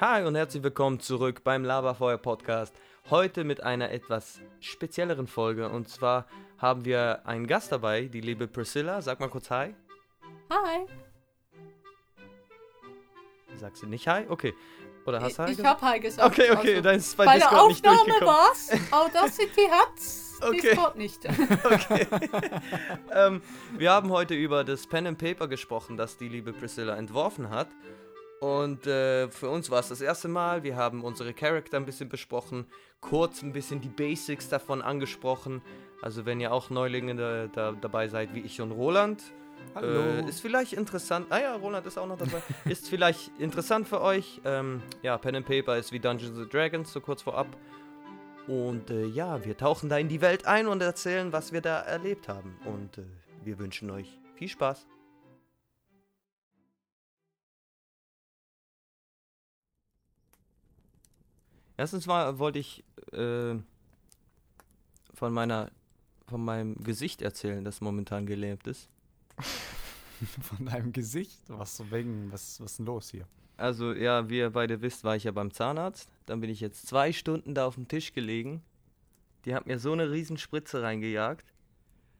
Hi und herzlich willkommen zurück beim Laberfeuer Podcast. Heute mit einer etwas spezielleren Folge und zwar haben wir einen Gast dabei, die liebe Priscilla. Sag mal kurz Hi. Hi. Sagst du nicht Hi? Okay. Oder hast du Hi Ich gesagt? hab Hi gesagt. Okay, okay, Also, dann ist es bei, bei der Discord nicht Aufnahme durchgekommen. war's. Audacity hat's. Okay. Discord nicht. Okay. ähm, wir haben heute über das Pen and Paper gesprochen, das die liebe Priscilla entworfen hat. Und äh, für uns war es das erste Mal. Wir haben unsere Charakter ein bisschen besprochen, kurz ein bisschen die Basics davon angesprochen. Also wenn ihr auch Neulinge da, da, dabei seid, wie ich und Roland, äh, ist vielleicht interessant. Ah ja, Roland ist auch noch dabei. ist vielleicht interessant für euch. Ähm, ja, Pen and Paper ist wie Dungeons and Dragons, so kurz vorab. Und äh, ja, wir tauchen da in die Welt ein und erzählen, was wir da erlebt haben. Und äh, wir wünschen euch viel Spaß. Erstens mal wollte ich äh, von meiner von meinem Gesicht erzählen, das momentan gelähmt ist. Von deinem Gesicht? Was wegen, was, was ist denn los hier? Also ja, wie ihr beide wisst, war ich ja beim Zahnarzt. Dann bin ich jetzt zwei Stunden da auf dem Tisch gelegen. Die hat mir so eine riesen Spritze reingejagt.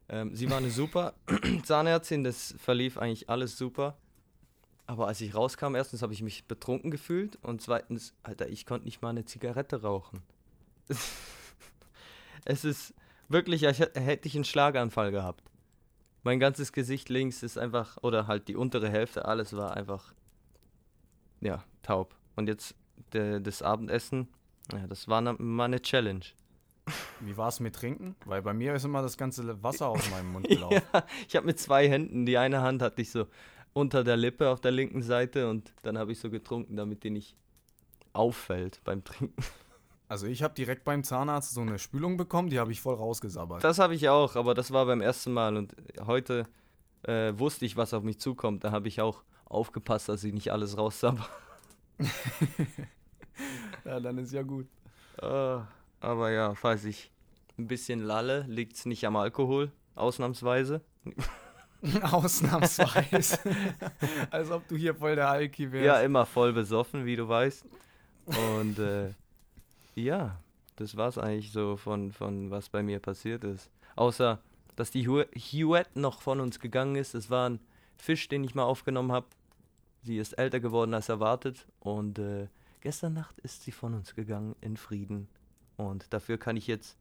Ähm, sie war eine super Zahnärztin, das verlief eigentlich alles super. Aber als ich rauskam, erstens habe ich mich betrunken gefühlt und zweitens, Alter, ich konnte nicht mal eine Zigarette rauchen. es ist wirklich, als hä- hätte ich einen Schlaganfall gehabt. Mein ganzes Gesicht links ist einfach, oder halt die untere Hälfte, alles war einfach ja, taub. Und jetzt der, das Abendessen, ja, das war na- mal eine Challenge. Wie war es mit Trinken? Weil bei mir ist immer das ganze Wasser aus meinem Mund gelaufen. Ja, ich habe mit zwei Händen, die eine Hand hatte ich so unter der Lippe auf der linken Seite und dann habe ich so getrunken, damit die nicht auffällt beim Trinken. Also ich habe direkt beim Zahnarzt so eine Spülung bekommen, die habe ich voll rausgesabbert. Das habe ich auch, aber das war beim ersten Mal und heute äh, wusste ich, was auf mich zukommt. Da habe ich auch aufgepasst, dass ich nicht alles raussabber. ja, dann ist ja gut. Äh, aber ja, falls ich ein bisschen lalle, liegt es nicht am Alkohol, ausnahmsweise. Ausnahmsweise. Als ob du hier voll der Alki wärst. Ja, immer voll besoffen, wie du weißt. Und äh, ja, das war's eigentlich so von, von was bei mir passiert ist. Außer, dass die Hu- Huette noch von uns gegangen ist. Es war ein Fisch, den ich mal aufgenommen habe. Sie ist älter geworden als erwartet. Und äh, gestern Nacht ist sie von uns gegangen in Frieden. Und dafür kann ich jetzt,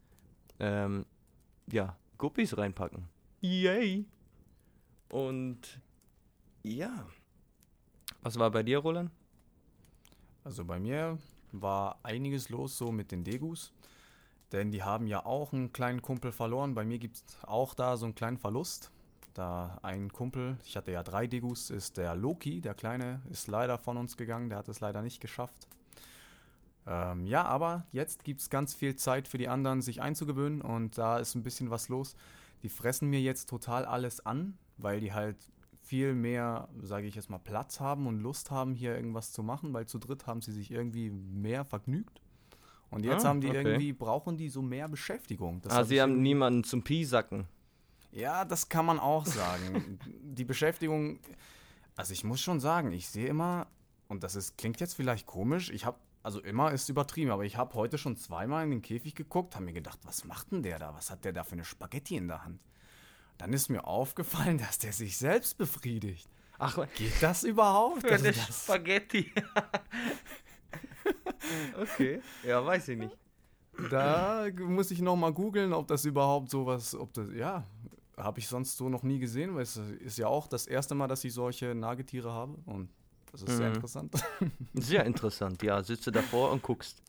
ähm, ja, Guppies reinpacken. Yay! Und ja. Was war bei dir, Roland? Also bei mir war einiges los so mit den Degus. Denn die haben ja auch einen kleinen Kumpel verloren. Bei mir gibt es auch da so einen kleinen Verlust. Da ein Kumpel, ich hatte ja drei Degus, ist der Loki, der Kleine, ist leider von uns gegangen. Der hat es leider nicht geschafft. Ähm, ja, aber jetzt gibt es ganz viel Zeit für die anderen, sich einzugewöhnen. Und da ist ein bisschen was los. Die fressen mir jetzt total alles an, weil die halt viel mehr, sage ich jetzt mal, Platz haben und Lust haben, hier irgendwas zu machen, weil zu dritt haben sie sich irgendwie mehr vergnügt. Und jetzt Ah, haben die okay. irgendwie, brauchen die so mehr Beschäftigung. Das ah, hab sie haben niemanden zum Piesacken. Ja, das kann man auch sagen. die Beschäftigung, also ich muss schon sagen, ich sehe immer, und das ist, klingt jetzt vielleicht komisch, ich habe, also immer ist übertrieben, aber ich habe heute schon zweimal in den Käfig geguckt, habe mir gedacht, was macht denn der da? Was hat der da für eine Spaghetti in der Hand? Dann ist mir aufgefallen, dass der sich selbst befriedigt. Ach, Geht das überhaupt? Also der das, Spaghetti. okay, ja, weiß ich nicht. da muss ich noch mal googeln, ob das überhaupt sowas, ob das, ja, habe ich sonst so noch nie gesehen, weil es ist ja auch das erste Mal, dass ich solche Nagetiere habe und das ist sehr Mhm. interessant. Sehr interessant, ja. Sitze davor und guckst.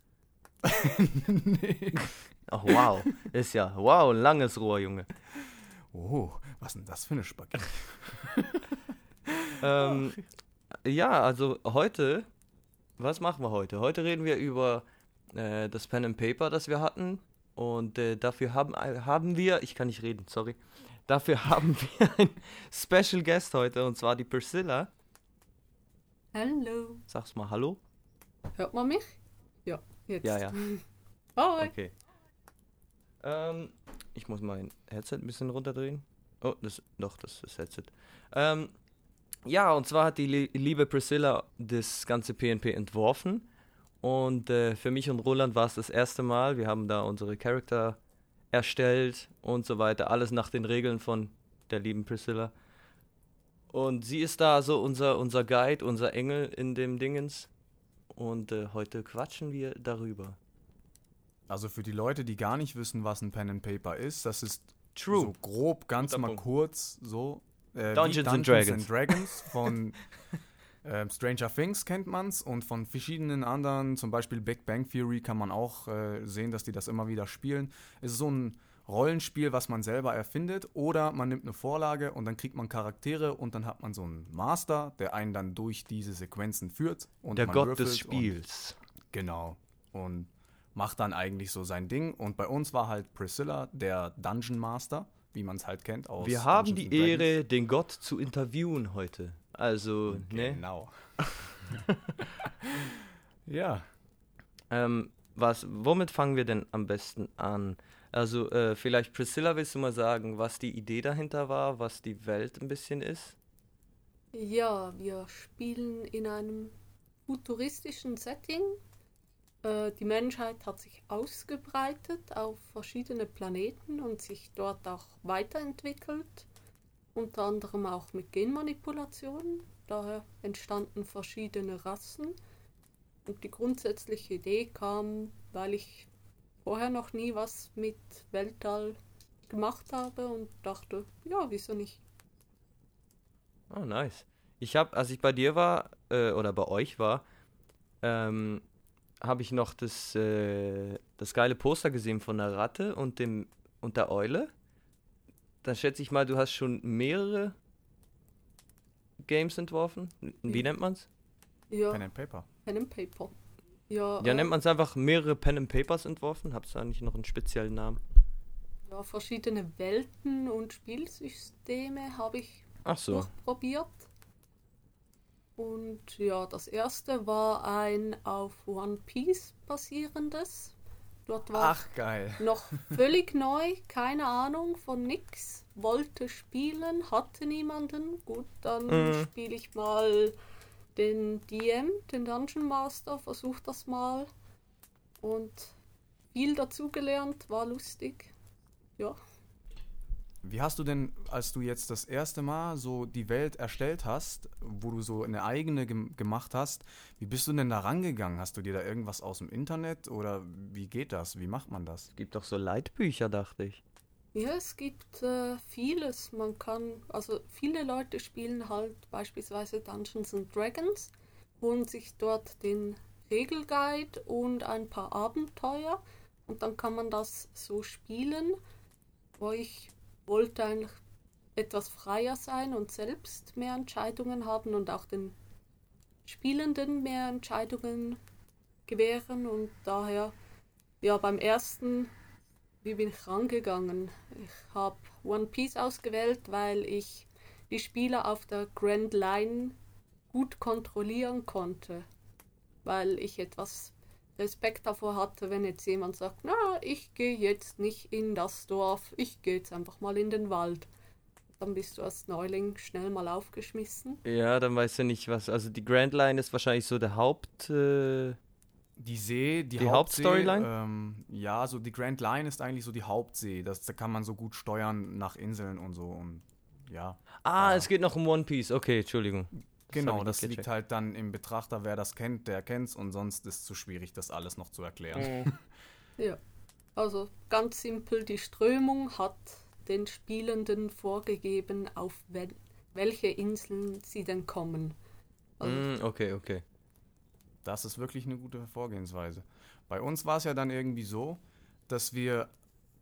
nee. Ach, wow. Ist ja, wow, ein langes Rohr, Junge. Oh, was ist denn das für eine Spaghetti? Ähm, ja, also heute, was machen wir heute? Heute reden wir über äh, das Pen and Paper, das wir hatten. Und äh, dafür haben, haben wir, ich kann nicht reden, sorry. Dafür haben wir einen Special Guest heute, und zwar die Priscilla. Hallo. Sag's mal Hallo. Hört man mich? Ja, jetzt. Ja, ja. Hi. Okay. Ähm, ich muss mein Headset ein bisschen runterdrehen. Oh, das, doch, das ist das Headset. Ähm, ja, und zwar hat die li liebe Priscilla das ganze PNP entworfen. Und äh, für mich und Roland war es das erste Mal. Wir haben da unsere Charakter erstellt und so weiter. Alles nach den Regeln von der lieben Priscilla. Und sie ist da so unser, unser Guide, unser Engel in dem Dingens. Und äh, heute quatschen wir darüber. Also für die Leute, die gar nicht wissen, was ein Pen and Paper ist, das ist True. so grob, ganz Guter mal Punkt. kurz so. Äh, wie Dungeons and Dragons. Dragons von ähm, Stranger Things kennt man's und von verschiedenen anderen, zum Beispiel Big Bang Theory kann man auch äh, sehen, dass die das immer wieder spielen. Es ist so ein Rollenspiel, was man selber erfindet oder man nimmt eine Vorlage und dann kriegt man Charaktere und dann hat man so einen Master, der einen dann durch diese Sequenzen führt. Und Der man Gott des Spiels. Genau. Und macht dann eigentlich so sein Ding. Und bei uns war halt Priscilla der Dungeon Master, wie man es halt kennt aus Wir haben Dungeons die. Ehre, den Gott zu interviewen heute. Also, ne? Genau. ja. Ähm, was, womit fangen wir denn am besten an? Also, äh, vielleicht Priscilla, willst du mal sagen, was die Idee dahinter war, was die Welt ein bisschen ist? Ja, wir spielen in einem futuristischen Setting. Äh, die Menschheit hat sich ausgebreitet auf verschiedene Planeten und sich dort auch weiterentwickelt. Unter anderem auch mit Genmanipulation. Daher entstanden verschiedene Rassen. Und die grundsätzliche Idee kam, weil ich vorher noch nie was mit Weltall gemacht habe und dachte, ja, wieso nicht? Oh, nice. Ich habe, als ich bei dir war, äh, oder bei euch war, ähm, habe ich noch das, äh, das geile Poster gesehen von der Ratte und, dem, und der Eule. Dann schätze ich mal, du hast schon mehrere Games entworfen. Wie Ja. nennt man's? Ja, Pen and Paper. Pen and Paper. Ja, Ja, äh, nennt man es einfach mehrere Pen and Papers entworfen? Hab's da nicht noch einen speziellen Namen? ja, verschiedene Welten und Spielsysteme habe ich Ach so. durchprobiert. Und ja, das erste war ein auf One Piece basierendes. Dort war Ach, geil. ich noch völlig neu, keine Ahnung von nix. Wollte spielen, hatte niemanden. Gut, dann Mhm. spiele ich mal den DM, den Dungeon Master, versuch das mal. Und viel dazugelernt, war lustig. Ja. Wie hast du denn, als du jetzt das erste Mal so die Welt erstellt hast, wo du so eine eigene gem gemacht hast, wie bist du denn da rangegangen? Hast du dir da irgendwas aus dem Internet oder wie geht das? Wie macht man das? Es gibt doch so Leitbücher, dachte ich. Ja, es gibt äh, vieles. Man kann, also viele Leute spielen halt beispielsweise Dungeons and Dragons, holen sich dort den Regelguide und ein paar Abenteuer und dann kann man das so spielen. Wo ich wollte eigentlich etwas freier sein und selbst mehr Entscheidungen haben und auch den Spielenden mehr Entscheidungen gewähren und daher, ja, beim ersten wie bin ich rangegangen? Ich habe One Piece ausgewählt, weil ich die Spieler auf der Grand Line gut kontrollieren konnte. Weil ich etwas Respekt davor hatte, wenn jetzt jemand sagt, na, ich gehe jetzt nicht in das Dorf, ich gehe jetzt einfach mal in den Wald. Dann bist du als Neuling schnell mal aufgeschmissen. Ja, dann weißt du nicht, was. Also die Grand Line ist wahrscheinlich so der Haupt. Äh, Die See, die, Die Hauptstoryline? Ähm, ja, so die Grand Line ist eigentlich so die Hauptsee. Das, da kann man so gut steuern nach Inseln und so und ja. ah, Ah. es geht noch um One Piece. Okay, Entschuldigung. Genau, das nicht liegt gecheckt. halt dann im Betrachter, wer das kennt, der kennt's und sonst ist es zu schwierig, das alles noch zu erklären. Mhm. Ja. Also ganz simpel, die Strömung hat den Spielenden vorgegeben, auf wel welche Inseln sie denn kommen. Also, Mm, okay, okay. Das ist wirklich eine gute Vorgehensweise. Bei uns war es ja dann irgendwie so, dass wir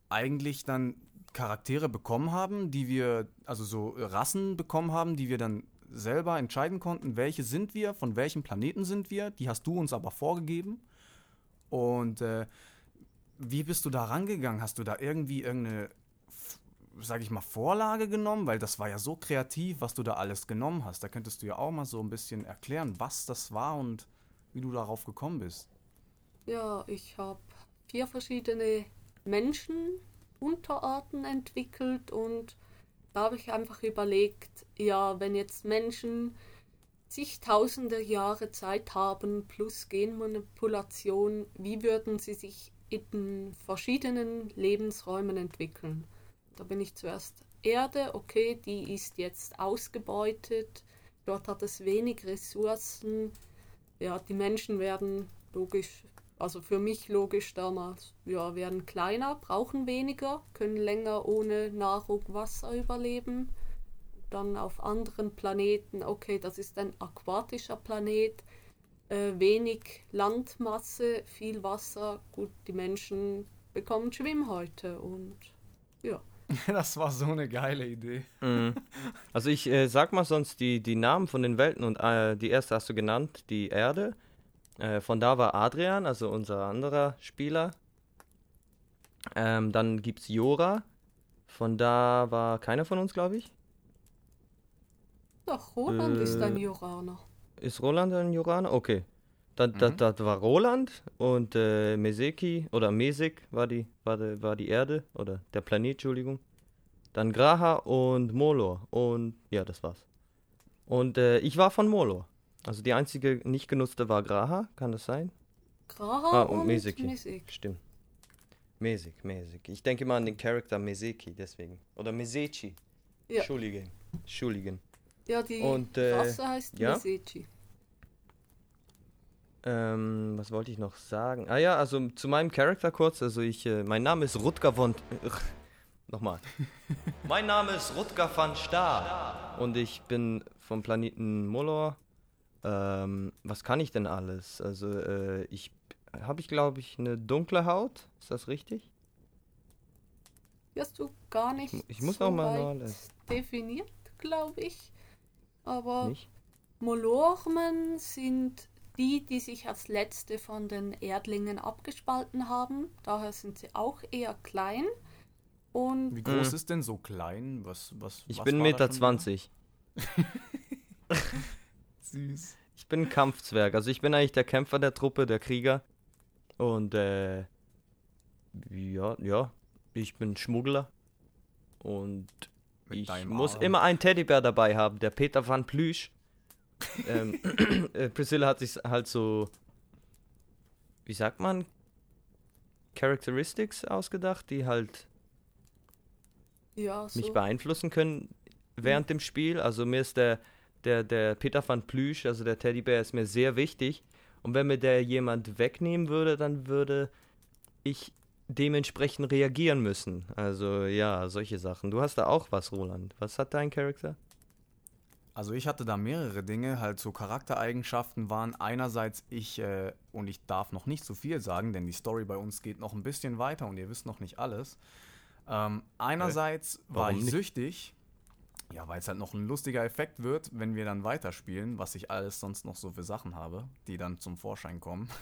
eigentlich dann Charaktere bekommen haben, die wir, also so Rassen bekommen haben, die wir dann selber entscheiden konnten, welche sind wir, von welchem Planeten sind wir. Die hast du uns aber vorgegeben. Und äh, wie bist du da rangegangen? Hast du da irgendwie irgendeine, sag ich mal, Vorlage genommen? Weil das war ja so kreativ, was du da alles genommen hast. Da könntest du ja auch mal so ein bisschen erklären, was das war und wie du darauf gekommen bist. Ja, ich habe vier verschiedene Menschenunterarten entwickelt und da habe ich einfach überlegt, ja, wenn jetzt Menschen zigtausende Jahre Zeit haben plus Genmanipulation, wie würden sie sich in verschiedenen Lebensräumen entwickeln? Da bin ich zuerst Erde, okay, die ist jetzt ausgebeutet, dort hat es wenig Ressourcen, ja, die Menschen werden logisch, also für mich logisch damals, ja, werden kleiner, brauchen weniger, können länger ohne Nahrung, Wasser überleben. Dann auf anderen Planeten, okay, das ist ein aquatischer Planet, äh, wenig Landmasse, viel Wasser, gut, die Menschen bekommen Schwimmhäute und ja. Das war so eine geile Idee. Mhm. Also ich äh, sag mal sonst die, die Namen von den Welten und äh, die erste hast du genannt, die Erde. Äh, von da war Adrian, also unser anderer Spieler. Ähm, dann gibt's Jora. Von da war keiner von uns, glaube ich. Doch, Roland ist ein Joraner. Ist Roland ein Joraner? Okay. Das, mhm. das, das war Roland und äh, Meseki oder Mesek war die, war, die, war die Erde oder der Planet, Entschuldigung. Dann Graha und Molor und ja, das war's. Und äh, ich war von Molor. Also die einzige nicht genutzte war Graha, kann das sein? Graha ah, und, und Meseki. Mesek. Stimmt. Mesek, Mesek. Ich denke mal an den Charakter Meseki, deswegen. Oder Mesechi. Ja. Entschuldigen. Entschuldigen. Ja, die Und, äh, Rasse heißt ja? Mesechi. Ähm, was wollte ich noch sagen? Ah ja, also zu meinem Charakter kurz. Also ich, äh, mein Name ist Rutger von... Nochmal. mein Name ist Rutger van Staar. Und ich bin vom Planeten Molor. Ähm, was kann ich denn alles? Also äh, ich... Habe ich, glaube ich, eine dunkle Haut? Ist das richtig? Hast du gar nicht Ich muss so noch mal weit nachlesen. definiert, glaube ich. Aber Nicht? Molormen sind die, die sich als letzte von den Erdlingen abgespalten haben. Daher sind sie auch eher klein. Und Wie groß Mhm. ist denn so klein? Was, was, Ich was bin war da 1,20 Meter. schon 20. Süß. Ich bin ein Kampfzwerg. Also ich bin eigentlich der Kämpfer der Truppe, der Krieger. Und äh, ja, ja, ich bin Schmuggler. Und Mit ich muss Arm. immer einen Teddybär dabei haben, der Peter van Plüsch. ähm, äh, Priscilla hat sich halt so, wie sagt man, Characteristics ausgedacht, die halt ja, so. mich beeinflussen können während dem Spiel. Also mir ist der, der, der Peter van Plüsch, also der Teddybär, ist mir sehr wichtig. Und wenn mir der jemand wegnehmen würde, dann würde ich dementsprechend reagieren müssen. Also ja, solche Sachen. Du hast da auch was, Roland. Was hat dein Charakter? Also ich hatte da mehrere Dinge, halt so Charaktereigenschaften waren einerseits ich, äh, und ich darf noch nicht so viel sagen, denn die Story bei uns geht noch ein bisschen weiter und ihr wisst noch nicht alles. Ähm, einerseits war Warum ich nicht? süchtig, ja, weil es halt noch ein lustiger Effekt wird, wenn wir dann weiterspielen, was ich alles sonst noch so für Sachen habe, die dann zum Vorschein kommen.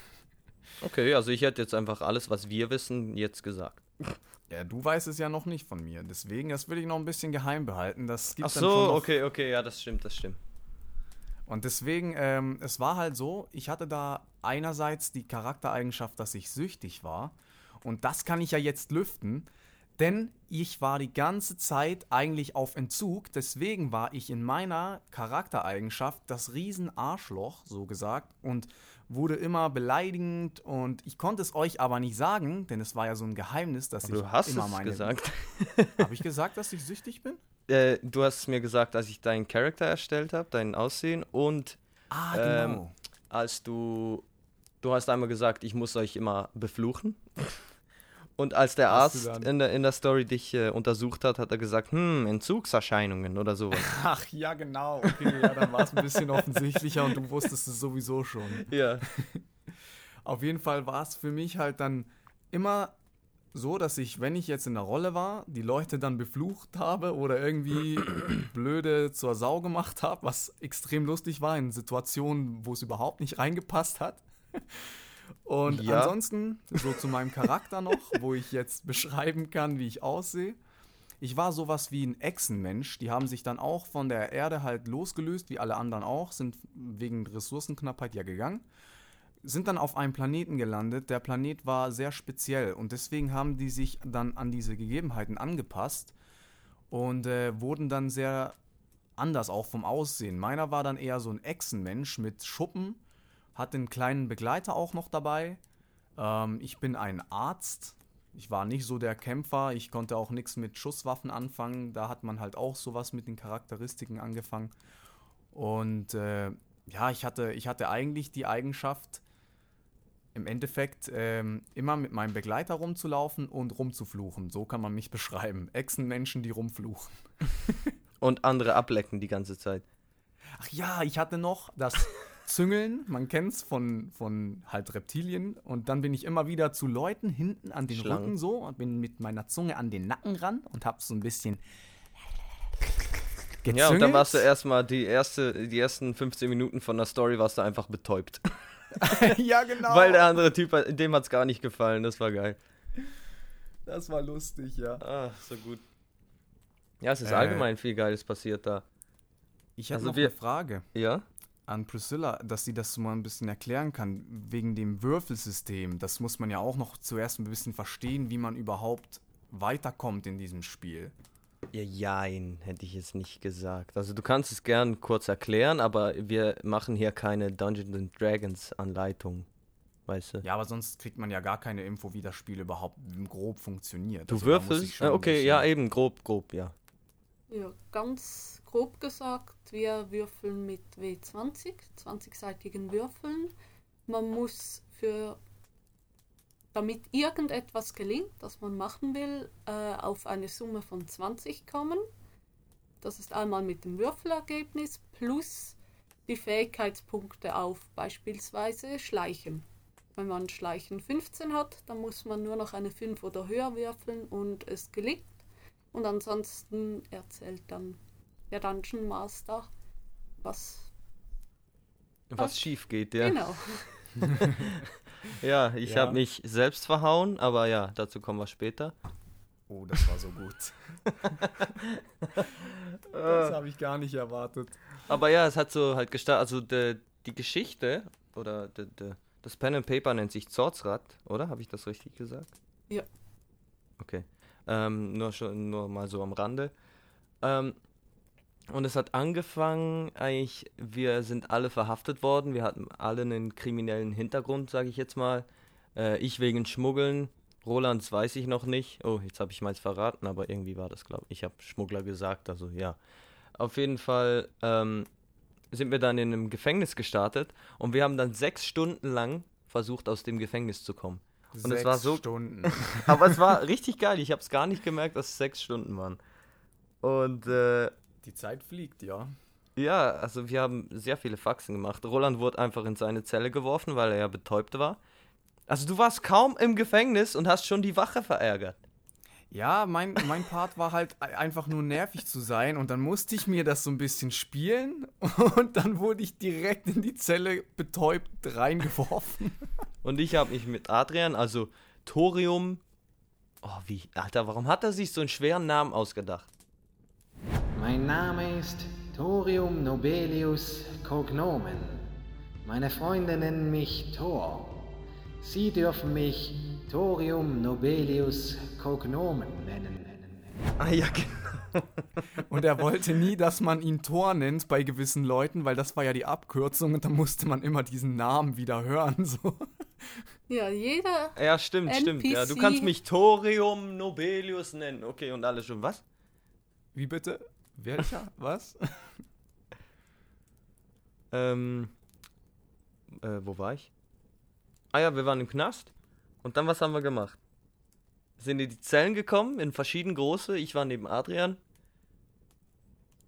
Okay, also ich hätte jetzt einfach alles, was wir wissen, jetzt gesagt. Ja, du weißt es ja noch nicht von mir, deswegen, das will ich noch ein bisschen geheim behalten. Das Ach gibt dann so, okay, okay, ja, das stimmt, das stimmt. Und deswegen, ähm, es war halt so, ich hatte da einerseits die Charaktereigenschaft, dass ich süchtig war. Und das kann ich ja jetzt lüften, denn ich war die ganze Zeit eigentlich auf Entzug. Deswegen war ich in meiner Charaktereigenschaft das Riesenarschloch, so gesagt, und wurde immer beleidigend. Und ich konnte es euch aber nicht sagen, denn es war ja so ein Geheimnis, dass Aber ich du hast immer es meine. gesagt. Habe ich gesagt, dass ich süchtig bin? Äh, du hast es mir gesagt, als ich deinen Charakter erstellt habe, dein Aussehen und Ah, Ähm, genau. als du du hast einmal gesagt, ich muss euch immer befluchen. Und als der Arzt in der, in der Story dich äh, untersucht hat, hat er gesagt, hm, Entzugserscheinungen oder sowas. Ach ja, genau. Okay, ja, dann war es ein bisschen offensichtlicher und du wusstest es sowieso schon. ja. Auf jeden Fall war es für mich halt dann immer so, dass ich, wenn ich jetzt in der Rolle war, die Leute dann beflucht habe oder irgendwie blöde zur Sau gemacht habe, was extrem lustig war in Situationen, wo es überhaupt nicht reingepasst hat. Und Ja. ansonsten, so zu meinem Charakter noch, wo ich jetzt beschreiben kann, wie ich aussehe. Ich war sowas wie ein Echsenmensch. Die haben sich dann auch von der Erde halt losgelöst, wie alle anderen auch, sind wegen Ressourcenknappheit ja gegangen sind dann auf einem Planeten gelandet. Der Planet war sehr speziell und deswegen haben die sich dann an diese Gegebenheiten angepasst und äh, wurden dann sehr anders, auch vom Aussehen. Meiner war dann eher so ein Echsenmensch mit Schuppen, hatte einen kleinen Begleiter auch noch dabei. Ähm, ich bin ein Arzt. Ich war nicht so der Kämpfer. Ich konnte auch nichts mit Schusswaffen anfangen. Da hat man halt auch sowas mit den Charakteristiken angefangen. Und äh, ja, ich hatte, ich hatte eigentlich die Eigenschaft, im Endeffekt ähm, immer mit meinem Begleiter rumzulaufen und rumzufluchen. So kann man mich beschreiben. Echsenmenschen, die rumfluchen. und andere ablecken die ganze Zeit. Ach ja, ich hatte noch das Züngeln, man kennt es von, von halt Reptilien. Und dann bin ich immer wieder zu Leuten hinten an den Schlangen. Rücken so und bin mit meiner Zunge an den Nacken ran und hab so ein bisschen gezüngelt. Ja, und dann warst du erstmal die, erste, die ersten 15 Minuten von der Story warst du einfach betäubt. ja, genau. Weil der andere Typ, dem hat es gar nicht gefallen. Das war geil. Das war lustig, ja. Ah, so gut. Ja, es ist äh, allgemein viel Geiles passiert da. Ich habe also noch wir, eine Frage. Ja? An Priscilla, dass sie das mal ein bisschen erklären kann, wegen dem Würfelsystem. Das muss man ja auch noch zuerst ein bisschen verstehen, wie man überhaupt weiterkommt in diesem Spiel. Ja, jein, hätte ich jetzt nicht gesagt. Also du kannst es gern kurz erklären, aber wir machen hier keine Dungeons Dragons Anleitung. Weißt du? Ja, aber sonst kriegt man ja gar keine Info, wie das Spiel überhaupt grob funktioniert. Du also, würfelst? Ah, okay, ja, eben, grob, grob, ja. Ja, ganz grob gesagt, wir würfeln mit W20, 20-seitigen Würfeln. Man muss für damit irgendetwas gelingt, das man machen will, äh, auf eine Summe von 20 kommen. Das ist einmal mit dem Würfelergebnis plus die Fähigkeitspunkte auf beispielsweise Schleichen. Wenn man Schleichen 15 hat, dann muss man nur noch eine 5 oder höher würfeln und es gelingt. Und ansonsten erzählt dann der Dungeon Master, was, was schief geht, ja. Genau. ja, ich ja. habe mich selbst verhauen, aber ja, dazu kommen wir später. Oh, das war so gut. das habe ich gar nicht erwartet. Aber ja, es hat so halt gestartet, also de, die Geschichte oder de, de, das Pen and Paper nennt sich Zorzrad, oder? Habe ich das richtig gesagt? Ja. Okay. Ähm, nur schon nur mal so am Rande. Ähm, und es hat angefangen, eigentlich, wir sind alle verhaftet worden, wir hatten alle einen kriminellen Hintergrund, sage ich jetzt mal. Äh, ich wegen Schmuggeln, Rolands weiß ich noch nicht. Oh, jetzt habe ich mal verraten, aber irgendwie war das, glaube ich. Ich habe Schmuggler gesagt, also ja. Auf jeden Fall ähm, sind wir dann in einem Gefängnis gestartet und wir haben dann sechs Stunden lang versucht, aus dem Gefängnis zu kommen. Und sechs es war so. Stunden. aber es war richtig geil. Ich habe es gar nicht gemerkt, dass es sechs Stunden waren. Und äh, die Zeit fliegt, ja. Ja, also wir haben sehr viele Faxen gemacht. Roland wurde einfach in seine Zelle geworfen, weil er ja betäubt war. Also du warst kaum im Gefängnis und hast schon die Wache verärgert. Ja, mein, mein Part war halt einfach nur nervig zu sein und dann musste ich mir das so ein bisschen spielen und dann wurde ich direkt in die Zelle betäubt reingeworfen. Und ich habe mich mit Adrian, also Thorium. Oh, wie, Alter, warum hat er sich so einen schweren Namen ausgedacht? Mein Name ist Thorium Nobelius Cognomen. Meine Freunde nennen mich Thor. Sie dürfen mich Thorium Nobelius Cognomen nennen. Ah ja, genau. Und er wollte nie, dass man ihn Thor nennt bei gewissen Leuten, weil das war ja die Abkürzung und da musste man immer diesen Namen wieder hören. So. Ja, jeder. Ja, stimmt, NPC. stimmt. Ja, du kannst mich Thorium Nobelius nennen. Okay, und alles schon. Was? Wie bitte? Welcher? Was? ähm. Äh, wo war ich? Ah ja, wir waren im Knast. Und dann, was haben wir gemacht? Sind in die Zellen gekommen, in verschieden große. Ich war neben Adrian.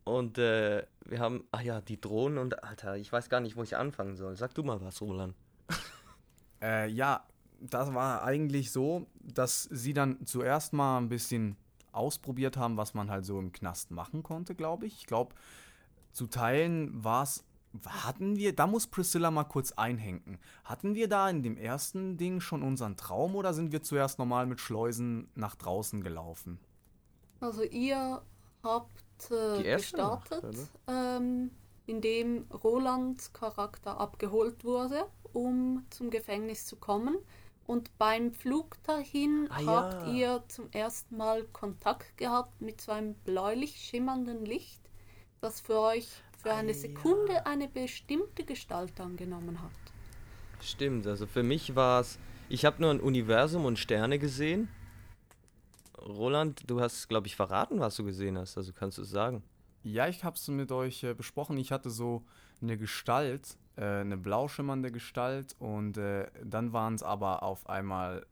Und äh, wir haben, ach ja, die Drohnen und, Alter, ich weiß gar nicht, wo ich anfangen soll. Sag du mal was, Roland. äh, ja, das war eigentlich so, dass sie dann zuerst mal ein bisschen ausprobiert haben, was man halt so im Knast machen konnte, glaube ich. Ich glaube, zu Teilen war es hatten wir, da muss Priscilla mal kurz einhenken. Hatten wir da in dem ersten Ding schon unseren Traum oder sind wir zuerst normal mit Schleusen nach draußen gelaufen? Also ihr habt äh, gestartet, Nacht, ähm, indem Rolands Charakter abgeholt wurde, um zum Gefängnis zu kommen. Und beim Flug dahin ah, habt ja. ihr zum ersten Mal Kontakt gehabt mit so einem bläulich schimmernden Licht, das für euch für eine Sekunde eine bestimmte Gestalt angenommen hat. Stimmt, also für mich war es. Ich habe nur ein Universum und Sterne gesehen. Roland, du hast, glaube ich, verraten, was du gesehen hast. Also kannst du es sagen. Ja, ich habe es mit euch äh, besprochen. Ich hatte so eine Gestalt, äh, eine blau schimmernde Gestalt und äh, dann waren es aber auf einmal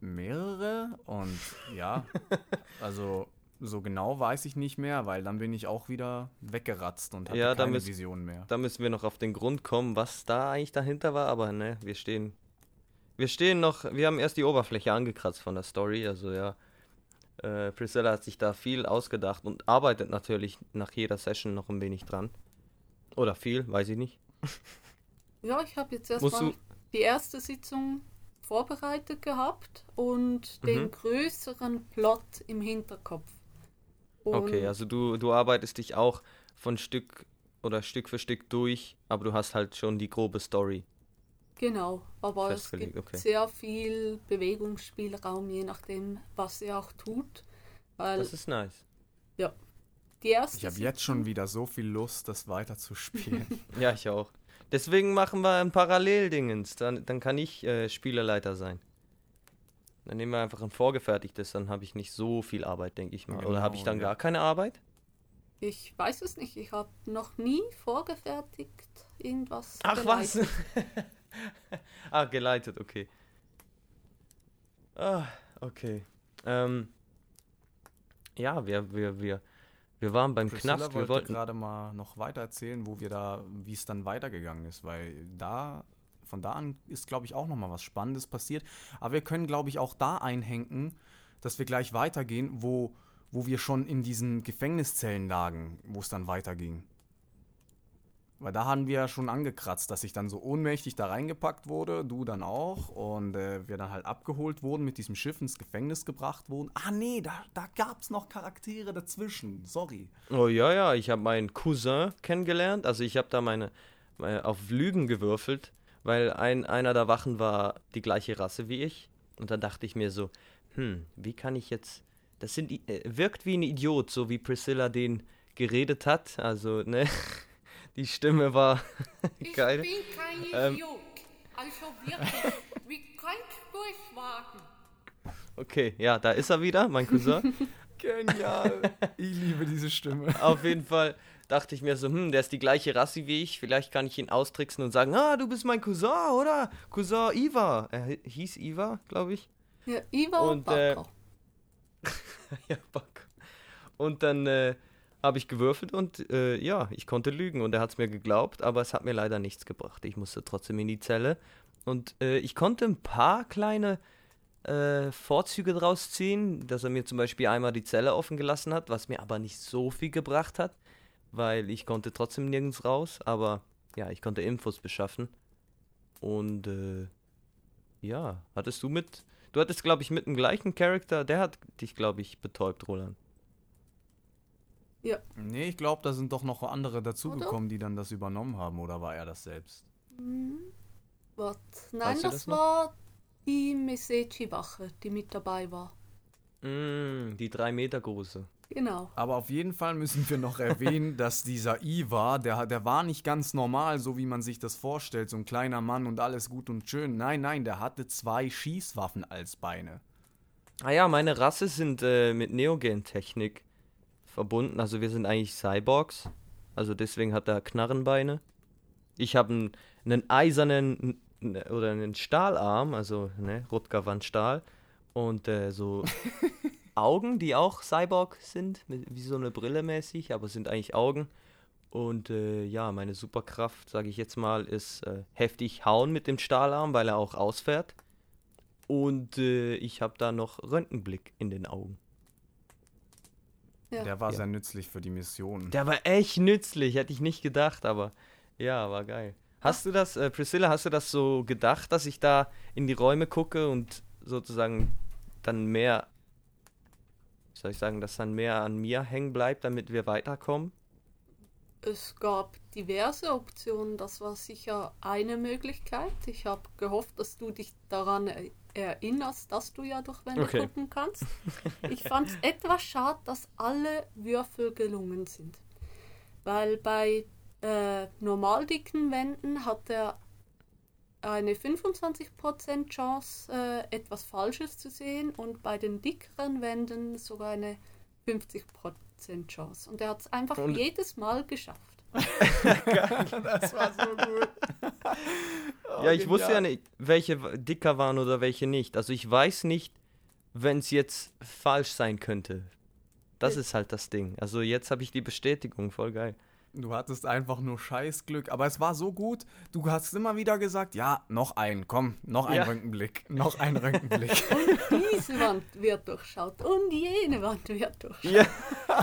mehrere und ja, also so genau weiß ich nicht mehr, weil dann bin ich auch wieder weggeratzt und hatte Ja, da keine müsst- Vision mehr. Da müssen wir noch auf den Grund kommen, was da eigentlich dahinter war, aber ne, wir stehen. Wir stehen noch, wir haben erst die Oberfläche angekratzt von der Story, also ja. Äh, Priscilla hat sich da viel ausgedacht und arbeitet natürlich nach jeder Session noch ein wenig dran. Oder viel, weiß ich nicht. Ja, ich habe jetzt erstmal die erste Sitzung vorbereitet gehabt und den Mhm. größeren Plot im Hinterkopf. Und Okay, also du, du arbeitest dich auch von Stück oder Stück für Stück durch, aber du hast halt schon die grobe Story. Genau, aber es gibt okay. sehr viel Bewegungsspielraum, je nachdem, was ihr auch tut. Weil Das ist nice. die erste Ich habe jetzt schon wieder so viel Lust, das weiter zu spielen. Ja, ich auch. Deswegen machen wir ein Paralleldingens. Dann, dann kann ich äh, Spieleleiter sein. Dann nehmen wir einfach ein vorgefertigtes, dann habe ich nicht so viel Arbeit, denke ich mal. Oder habe ich Genau, dann ja. gar keine Arbeit? Ich weiß es nicht, ich habe noch nie vorgefertigt irgendwas. Ach was! geleitet. ah, geleitet, okay. Ah, okay. Ähm, ja, wir, wir, wir, wir waren beim Priscilla Knast. Wir wollte wollten. gerade mal noch weiter erzählen, wo wir da, wie es dann weitergegangen ist, weil da, von da an ist, glaube ich, auch noch mal was Spannendes passiert. Aber wir können, glaube ich, auch da einhängen, dass wir gleich weitergehen, wo, wo wir schon in diesen Gefängniszellen lagen, wo es dann weiterging. Weil da haben wir ja schon angekratzt, dass ich dann so ohnmächtig da reingepackt wurde, du dann auch, und äh, wir dann halt abgeholt wurden, mit diesem Schiff ins Gefängnis gebracht wurden. Ah nee, da, da gab es noch Charaktere dazwischen, sorry. Oh ja, ja, ich habe meinen Cousin kennengelernt. Also ich habe da meine, meine auf Lügen gewürfelt, weil ein, einer der Wachen war die gleiche Rasse wie ich. Und dann dachte ich mir so, hm, wie kann ich jetzt. Das sind, äh, wirkt wie ein Idiot, so wie Priscilla den geredet hat. Also, ne? Die Stimme war geil. bin kein Ähm. Idiot. Also wirklich, wie kein Durchwagen. Okay, ja, da ist er wieder, mein Cousin. Genial. ich liebe diese Stimme. Auf jeden Fall dachte ich mir so, hm, der ist die gleiche Rasse wie ich. Vielleicht kann ich ihn austricksen und sagen, ah, du bist mein Cousin, oder? Cousin Iva. Er hi- hieß Iva, glaube ich. Ja, Iva Und, äh, ja, Bock. Und dann äh, habe ich gewürfelt und äh, ja, ich konnte lügen und er hat es mir geglaubt, aber es hat mir leider nichts gebracht. Ich musste trotzdem in die Zelle und äh, ich konnte ein paar kleine äh, Vorzüge draus ziehen, dass er mir zum Beispiel einmal die Zelle offen gelassen hat, was mir aber nicht so viel gebracht hat, weil ich konnte trotzdem nirgends raus, aber ja, ich konnte Infos beschaffen und äh, ja, hattest du mit Du hattest, glaube ich, mit dem gleichen Charakter, der hat dich, glaube ich, betäubt, Roland. Nee, ich glaube, da sind doch noch andere dazugekommen, die dann das übernommen haben. Oder war er das selbst? Wart. Nein, Weißt du das, das war die Mesechi-Wache, die mit dabei war. Mm, die drei Meter große. Genau. Aber auf jeden Fall müssen wir noch erwähnen, dass dieser Ivar, der, der war nicht ganz normal, so wie man sich das vorstellt, so ein kleiner Mann und alles gut und schön. Nein, nein, der hatte zwei Schießwaffen als Beine. Ah ja, meine Rasse sind äh, mit Neogen-Technik verbunden. Also wir sind eigentlich Cyborgs. Also deswegen hat er Knarrenbeine. Ich habe einen, einen eisernen oder einen Stahlarm, also ne, Rutger van Stahl. Und äh, so Augen, die auch Cyborg sind, mit, wie so eine Brille mäßig, aber sind eigentlich Augen. Und äh, ja, meine Superkraft, sage ich jetzt mal, ist äh, heftig hauen mit dem Stahlarm, weil er auch ausfährt. Und äh, ich habe da noch Röntgenblick in den Augen. Ja. Der war Ja. sehr nützlich für die Mission. Der war echt nützlich, hätte ich nicht gedacht, aber ja, war geil. Hast du das, äh, Priscilla, hast du das so gedacht, dass ich da in die Räume gucke und sozusagen dann mehr, soll ich sagen, dass dann mehr an mir hängen bleibt, damit wir weiterkommen? Es gab diverse Optionen, das war sicher eine Möglichkeit. Ich habe gehofft, dass du dich daran er- erinnerst, dass du ja durch Wände Okay. gucken kannst. Ich fand es etwas schade, dass alle Würfel gelungen sind. Weil bei äh, normal dicken Wänden hat er eine 25% Chance, äh, etwas Falsches zu sehen und bei den dickeren Wänden sogar eine 50% Chance. Und er hat es einfach Und- jedes Mal geschafft. das war so gut. ja, ich wusste ja nicht, welche dicker waren oder welche nicht. Also ich weiß nicht, wenn es jetzt falsch sein könnte. Das ist halt das Ding. Also jetzt habe ich die Bestätigung, voll geil. Du hattest einfach nur Scheißglück, aber es war so gut. Du hast immer wieder gesagt, ja, noch ein, komm, noch ein Ja. Röntgenblick, noch ein Röntgenblick. Diese Wand wird durchschaut und jene Wand wird durchschaut. Ja,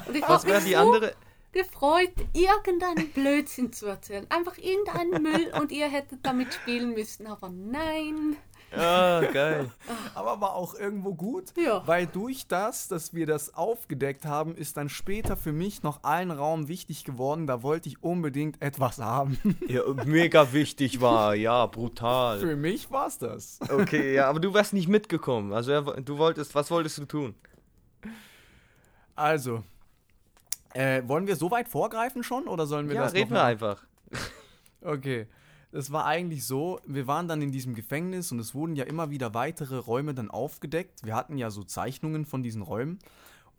Und ich was wäre mich die so andere? gefreut, irgendeinen Blödsinn zu erzählen. Einfach irgendeinen Müll und ihr hättet damit spielen müssen. Aber nein. Ah, geil. aber war auch irgendwo gut, Ja. weil durch das, dass wir das aufgedeckt haben, ist dann später für mich noch ein Raum wichtig geworden. Da wollte ich unbedingt etwas haben. Ja, mega wichtig war, ja, brutal. für mich war es das. Okay, ja, aber du wärst nicht mitgekommen. Also du wolltest, was wolltest du tun? Also, äh, wollen wir so weit vorgreifen schon oder sollen wir ja, das reden noch wir einfach. Okay. Es war eigentlich so, wir waren dann in diesem Gefängnis und es wurden ja immer wieder weitere Räume dann aufgedeckt. Wir hatten ja so Zeichnungen von diesen Räumen.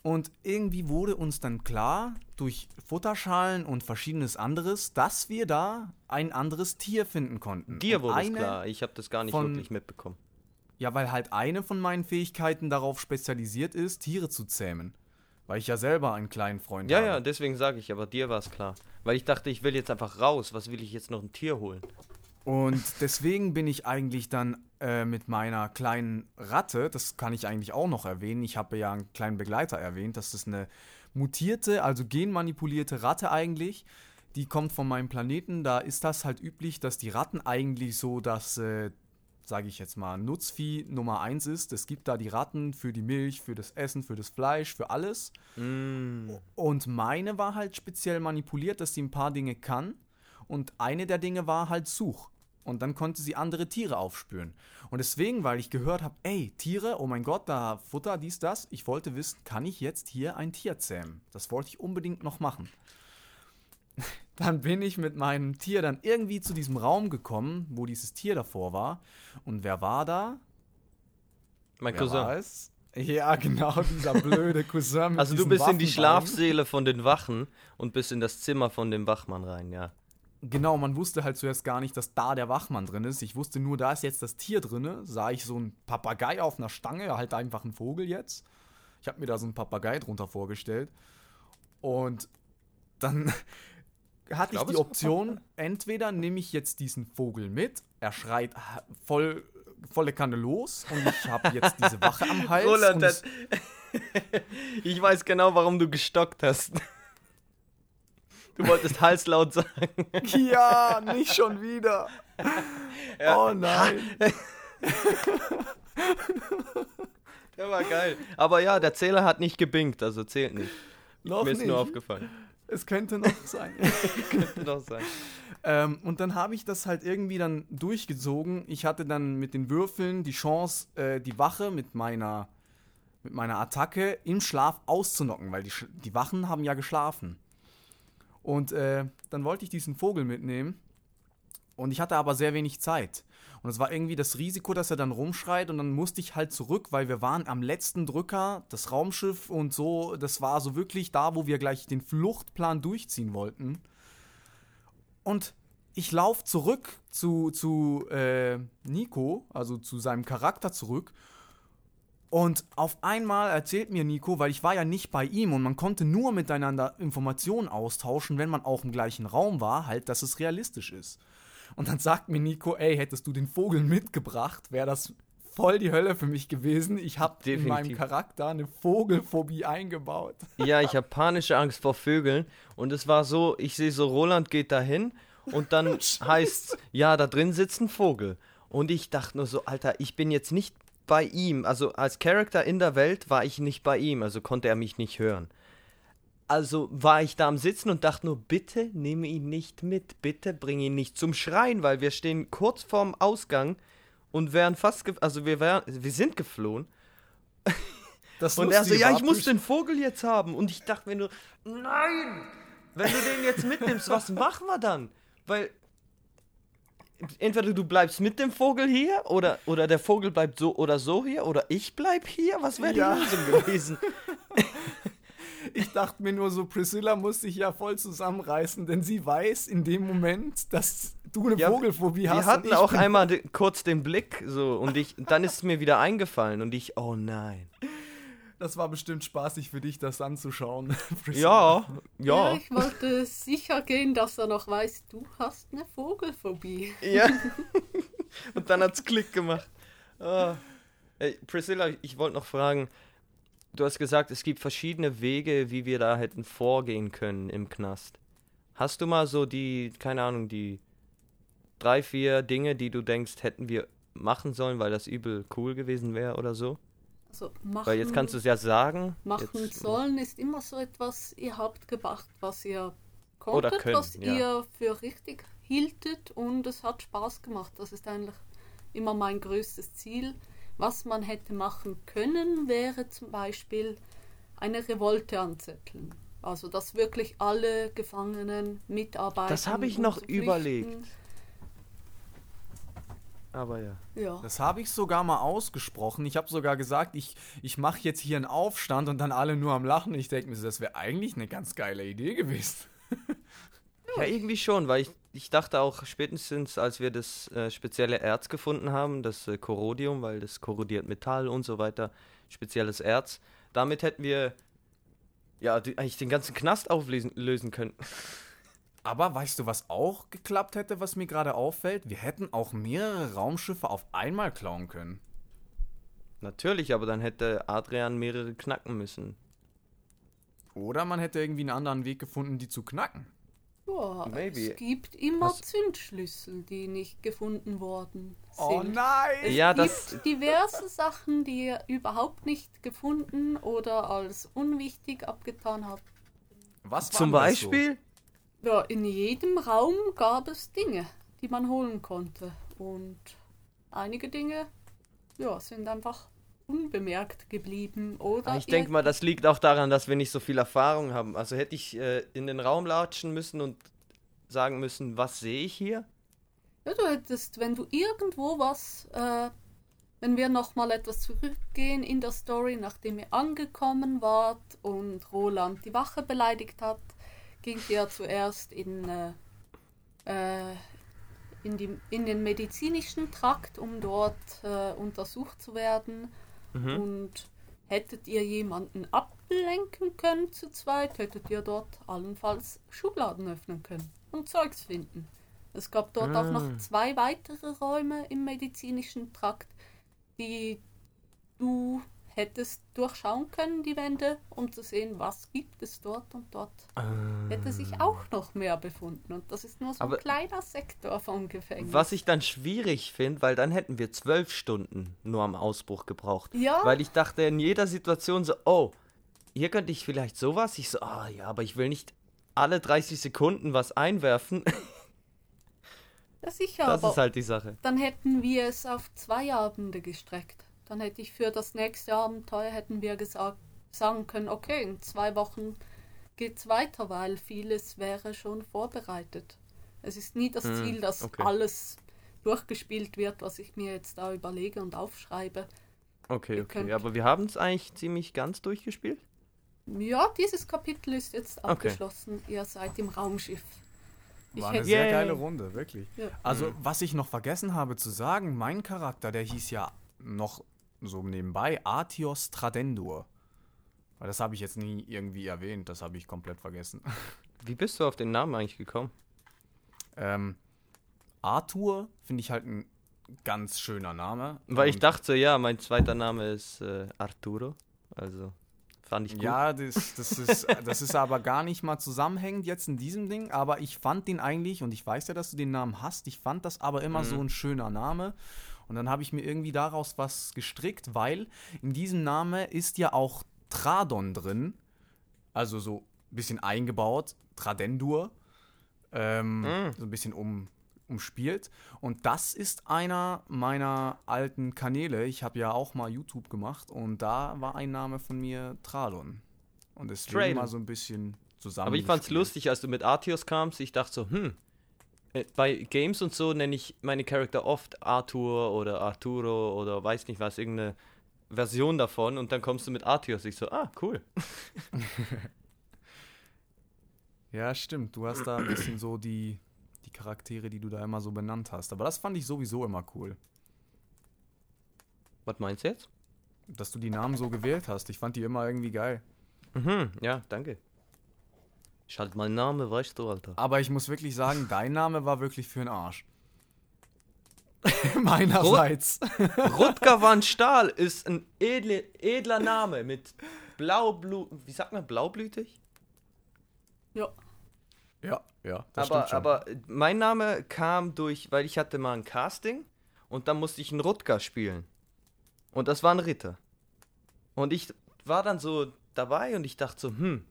Und irgendwie wurde uns dann klar, durch Futterschalen und verschiedenes anderes, dass wir da ein anderes Tier finden konnten. Dir wurde es klar. Ich habe das gar nicht von- wirklich mitbekommen. Ja, weil halt eine von meinen Fähigkeiten darauf spezialisiert ist, Tiere zu zähmen. Weil ich ja selber einen kleinen Freund Ja, habe. ja, deswegen sage ich, aber dir war es klar. Weil ich dachte, ich will jetzt einfach raus. Was will ich jetzt noch ein Tier holen? Und deswegen bin ich eigentlich dann äh, mit meiner kleinen Ratte, das kann ich eigentlich auch noch erwähnen, ich habe ja einen kleinen Begleiter erwähnt, das ist eine mutierte, also genmanipulierte Ratte eigentlich. Die kommt von meinem Planeten, da ist das halt üblich, dass die Ratten eigentlich so das, äh, sage ich jetzt mal, Nutzvieh Nummer eins ist. Es gibt da die Ratten für die Milch, für das Essen, für das Fleisch, für alles. Mm. Und meine war halt speziell manipuliert, dass sie ein paar Dinge kann. Und eine der Dinge war halt Such. Und dann konnte sie andere Tiere aufspüren. Und deswegen, weil ich gehört habe, ey, Tiere, oh mein Gott, da Futter, dies, das. Ich wollte wissen, kann ich jetzt hier ein Tier zähmen? Das wollte ich unbedingt noch machen. Dann bin ich mit meinem Tier dann irgendwie zu diesem Raum gekommen, wo dieses Tier davor war. Und wer war da? Mein Wer Cousin. war es? Ja, genau, dieser blöde Cousin. Mit Also du bist in die. Schlafsäle von den Wachen und bist in das Zimmer von dem Wachmann rein, ja. Genau, man wusste halt zuerst gar nicht, dass da der Wachmann drin ist. Ich wusste nur, da ist jetzt das Tier drin. Sah ich so einen Papagei auf einer Stange, halt einfach ein Vogel jetzt. Ich habe mir da so einen Papagei drunter vorgestellt. Und dann hatte ich, glaube, die Option, entweder nehme ich jetzt diesen Vogel mit, er schreit voll, volle Kanne los und ich habe jetzt diese Wache am Hals. Roland, das- Ich weiß genau, warum du gestockt hast. Du wolltest halslaut sagen. ja, nicht schon wieder. Oh nein. Der war geil. Aber ja, der Zähler hat nicht gebinkt, also zählt nicht. Noch Mir ist nicht. nur aufgefallen. Es könnte noch sein. Könnte doch sein. Ähm, und dann habe ich das halt irgendwie dann durchgezogen. Ich hatte dann mit den Würfeln die Chance, äh, die Wache mit meiner, mit meiner Attacke im Schlaf auszunocken, weil die, die Wachen haben ja geschlafen. Und äh, dann wollte ich diesen Vogel mitnehmen. Und ich hatte aber sehr wenig Zeit. Und es war irgendwie das Risiko, dass er dann rumschreit und dann musste ich halt zurück, weil wir waren am letzten Drücker, das Raumschiff und so, das war so wirklich da, wo wir gleich den Fluchtplan durchziehen wollten. Und ich laufe zurück zu, zu äh, Nico, also zu seinem Charakter zurück. Und auf einmal erzählt mir Nico, weil ich war ja nicht bei ihm und man konnte nur miteinander Informationen austauschen, wenn man auch im gleichen Raum war, halt, dass es realistisch ist. Und dann sagt mir Nico, ey, hättest du den Vogel mitgebracht, wäre das voll die Hölle für mich gewesen. Ich habe in meinem. Charakter eine Vogelphobie eingebaut. Ja, ich habe panische Angst vor Vögeln. Und es war so, ich sehe so, Roland geht dahin und dann heißt ja, da drin sitzt ein Vogel. Und ich dachte nur so, Alter, ich bin jetzt nicht bei ihm. Also als Charakter in der Welt war ich nicht bei ihm, also konnte er mich nicht hören. Also war ich da am Sitzen und dachte nur, bitte nehme ihn nicht mit, bitte bring ihn nicht zum Schreien, weil wir stehen kurz vorm Ausgang und wären fast, also wir, wären, wir sind geflohen. Das Und er so, ja, ich muss den Vogel jetzt haben. Und ich dachte mir nur, nein, wenn du den jetzt mitnimmst, was machen wir dann? Weil entweder du bleibst mit dem Vogel hier oder, oder der Vogel bleibt so oder so hier oder ich bleib hier. Was wäre Ja. die Lösung gewesen? Ich dachte mir nur so, Priscilla muss sich ja voll zusammenreißen, denn sie weiß in dem Moment, dass du eine Ja, Vogelphobie hast. Wir hatten auch einmal de- kurz den Blick so und ich, dann ist es mir wieder eingefallen und ich, oh nein. Das war bestimmt spaßig für dich, das anzuschauen. Priscilla. Ja, ja. ich wollte sicher gehen, dass er noch weiß, du hast eine Vogelphobie. Ja. Und dann hat's Klick gemacht. Ah. Ey, Priscilla, ich wollte noch fragen, du hast gesagt, es gibt verschiedene Wege, wie wir da hätten vorgehen können im Knast. Hast du mal so die, keine Ahnung, die drei, vier Dinge, die du denkst, hätten wir machen sollen, weil das übel cool gewesen wäre oder so? Also machen, Weil jetzt kannst du es ja sagen. machen jetzt, sollen ist immer so etwas, ihr habt gemacht, was ihr konntet, können, was ja. ihr für richtig hieltet und es hat Spaß gemacht. Das ist eigentlich immer mein größtes Ziel. Was man hätte machen können, wäre zum Beispiel eine Revolte anzetteln. Also, dass wirklich alle Gefangenen mitarbeiten. Das habe ich noch überlegt. Aber ja. Ja. Das habe ich sogar mal ausgesprochen. Ich habe sogar gesagt, ich, ich mache jetzt hier einen Aufstand und dann alle nur am Lachen. Ich denke mir, das wäre eigentlich eine ganz geile Idee gewesen. Ja, irgendwie schon, weil ich, ich dachte auch spätestens, als wir das äh, spezielle Erz gefunden haben, das äh, Korrodium, weil das korrodiert Metall und so weiter, spezielles Erz, damit hätten wir ja die, eigentlich den ganzen Knast auflösen lösen können. Aber weißt du, was auch geklappt hätte, was mir gerade auffällt? Wir hätten auch mehrere Raumschiffe auf einmal klauen können. Natürlich, aber dann hätte Adrian mehrere knacken müssen. Oder man hätte irgendwie einen anderen Weg gefunden, die zu knacken. Ja, Maybe. es gibt immer Hast- Zündschlüssel, die nicht gefunden worden sind. Oh nein! Es Ja, gibt das- diverse Sachen, die ihr überhaupt nicht gefunden oder als unwichtig abgetan habt. Was Zum das so? Beispiel, Ja, in jedem Raum gab es Dinge, die man holen konnte. Und einige Dinge ja, sind einfach unbemerkt geblieben. Oder Ah, ich denke mal, das liegt auch daran, dass wir nicht so viel Erfahrung haben. Also hätte ich äh, in den Raum latschen müssen und sagen müssen, was sehe ich hier? Ja, du hättest, wenn du irgendwo was, äh, wenn wir nochmal etwas zurückgehen in der Story, nachdem ihr angekommen wart und Roland die Wache beleidigt hat, ging ihr zuerst in, äh, äh, in, die, in den medizinischen Trakt, um dort äh, untersucht zu werden. Mhm. Und hättet ihr jemanden ablenken können zu zweit, hättet ihr dort allenfalls Schubladen öffnen können und Zeugs finden. Es gab dort auch Ah. noch zwei weitere Räume im medizinischen Trakt, die du hättest durchschauen können, die Wände, um zu sehen, was gibt es dort und dort hätte sich auch noch mehr befunden. Und das ist nur so Aber- ein kleiner Sektor vom Gefängnis. Was ich dann schwierig finde, weil dann hätten wir zwölf Stunden nur am Ausbruch gebraucht. Ja. Weil ich dachte in jeder Situation so, oh, hier könnte ich vielleicht sowas. Ich so, ah ja, aber ich will nicht alle 30 Sekunden was einwerfen. ja, sicher, Das ist halt die Sache. dann hätten wir es auf zwei Abende gestreckt. Dann hätte ich für das nächste Abenteuer hätten wir gesagt, sagen können, okay, in zwei Wochen geht's weiter, weil vieles wäre schon vorbereitet. Es ist nie das Hm, Ziel, dass okay. alles durchgespielt wird, was ich mir jetzt da überlege und aufschreibe. Okay, Ihr okay. könnt- Aber wir haben es eigentlich ziemlich ganz durchgespielt. Ja, dieses Kapitel ist jetzt Okay. abgeschlossen. Ihr seid im Raumschiff. Ich War eine hätte, sehr Yay. geile Runde, wirklich. Ja. Also, was ich noch vergessen habe zu sagen, mein Charakter, der hieß ja noch so nebenbei Artios Tradendur. Weil das habe ich jetzt nie irgendwie erwähnt, das habe ich komplett vergessen. Wie bist du auf den Namen eigentlich gekommen? Ähm, Arthur finde ich halt ein ganz schöner Name. Weil ich Und- dachte, ja, mein zweiter Name ist äh, Arturo. Also fand ich gut. Ja, das, das, ist, das ist aber gar nicht mal zusammenhängend jetzt in diesem Ding, aber ich fand den eigentlich, und ich weiß ja, dass du den Namen hast, ich fand das aber immer so ein schöner Name. Und dann habe ich mir irgendwie daraus was gestrickt, weil in diesem Name ist ja auch Tradon drin, also so ein bisschen eingebaut, Tradendur, ähm, Mm. so ein bisschen um, umspielt. Und das ist einer meiner alten Kanäle. Ich habe ja auch mal YouTube gemacht und da war ein Name von mir Tradon. Und deswegen Tradon. mal so ein bisschen zusammen. Aber ich fand's gespielt. lustig, als du mit Arceus kamst. Ich dachte so, hm. Äh, Bei Games und so nenne ich meine Charakter oft Arthur oder Arturo oder weiß nicht was, irgendeine Version davon. Und dann kommst du mit Arceus. Ich so, ah, cool. Ja, stimmt. Du hast da ein bisschen so die, die Charaktere, die du da immer so benannt hast. Aber das fand ich sowieso immer cool. Was meinst du jetzt? Dass du die Namen so gewählt hast. Ich fand die immer irgendwie geil. Mhm, ja, danke. Ich halt mein Name, weißt du, Alter. Aber ich muss wirklich sagen, dein Name war wirklich für den Arsch. Meinerseits. Rutger van Stahl ist ein edle, edler Name mit Blaublu... Wie sagt man, blaublütig? Ja, Ja, ja, das aber, stimmt schon. aber mein Name kam durch, weil ich hatte mal ein Casting und dann musste ich einen Rutger spielen. Und das war ein Ritter. Und ich war dann so dabei und ich dachte so, hm,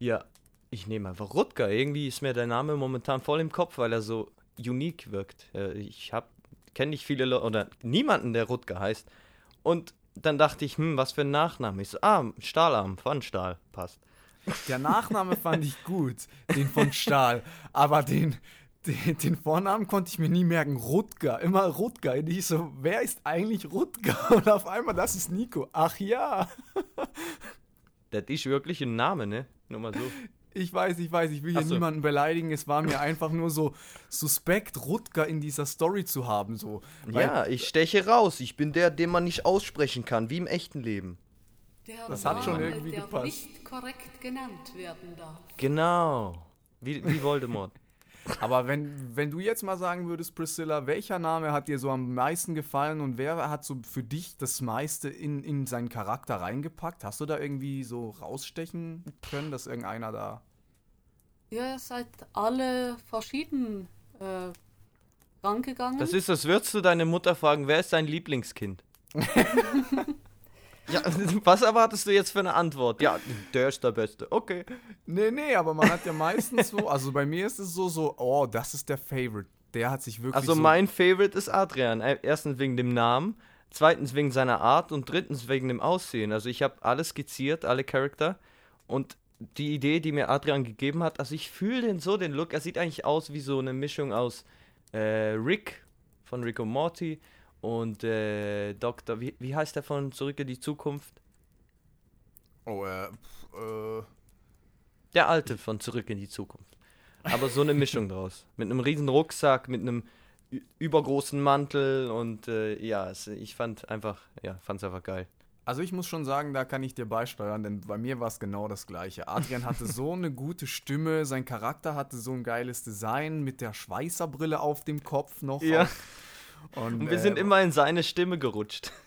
ja, ich nehme einfach Rutger. Irgendwie ist mir der Name momentan voll im Kopf, weil er so unique wirkt. Äh, Ich hab, kenne nicht viele Leute oder niemanden, der Rutger heißt. Und dann dachte ich, hm, was für ein Nachname. Ich so, ah, Stahlarm, von Stahl, passt. Der Nachname fand ich gut, den von Stahl. Aber den, den, den Vornamen konnte ich mir nie merken. Rutger, immer Rutger. Und ich so, wer ist eigentlich Rutger? Und auf einmal, das ist Nico. Ach ja. Das ist wirklich ein Name, ne? Nur mal so. Ich weiß, ich weiß, ich will hier so. niemanden beleidigen. Es war mir einfach nur so suspekt, Rutger in dieser Story zu haben. So. Weil Ja, ich steche raus. Ich bin der, den man nicht aussprechen kann, wie im echten Leben. der Das hat schon Name, irgendwie der gepasst. nicht korrekt genannt werden darf. Genau. Wie, wie Voldemort. Aber wenn, wenn du jetzt mal sagen würdest, Priscilla, welcher Name hat dir so am meisten gefallen und wer hat so für dich das meiste in, in seinen Charakter reingepackt? Hast du da irgendwie so rausstechen können, dass irgendeiner da. Ja, ihr seid alle verschieden äh, rangegangen. Das ist, als würdest du deine Mutter fragen, wer ist dein Lieblingskind? ja, was erwartest du jetzt für eine Antwort? Ja, der ist der Beste. Okay. Nee, nee, aber man hat ja meistens so, also bei mir ist es so, so, oh, das ist der Favorite. Der hat sich wirklich. Also so, mein Favorite ist Adrian. Äh, Erstens wegen dem Namen, zweitens wegen seiner Art und drittens wegen dem Aussehen. Also ich habe alles skizziert, alle Charakter. Und die Idee, die mir Adrian gegeben hat, also ich fühle den so, den Look. Er sieht eigentlich aus wie so eine Mischung aus äh, Rick von Rick und Morty und äh, Dr. Wie, wie heißt der von Zurück in die Zukunft? Oh, äh, äh. Der alte von Zurück in die Zukunft. Aber so eine Mischung draus. Mit einem riesen Rucksack, mit einem übergroßen Mantel und äh, ja, es, ich fand einfach, ja, fand's einfach geil. Also ich muss schon sagen, da kann ich dir beisteuern, denn bei mir war es genau das gleiche. Adrian hatte so eine gute Stimme, sein Charakter hatte so ein geiles Design mit der Schweißerbrille auf dem Kopf noch. Ja. Und, Und wir äh, sind immer in seine Stimme gerutscht.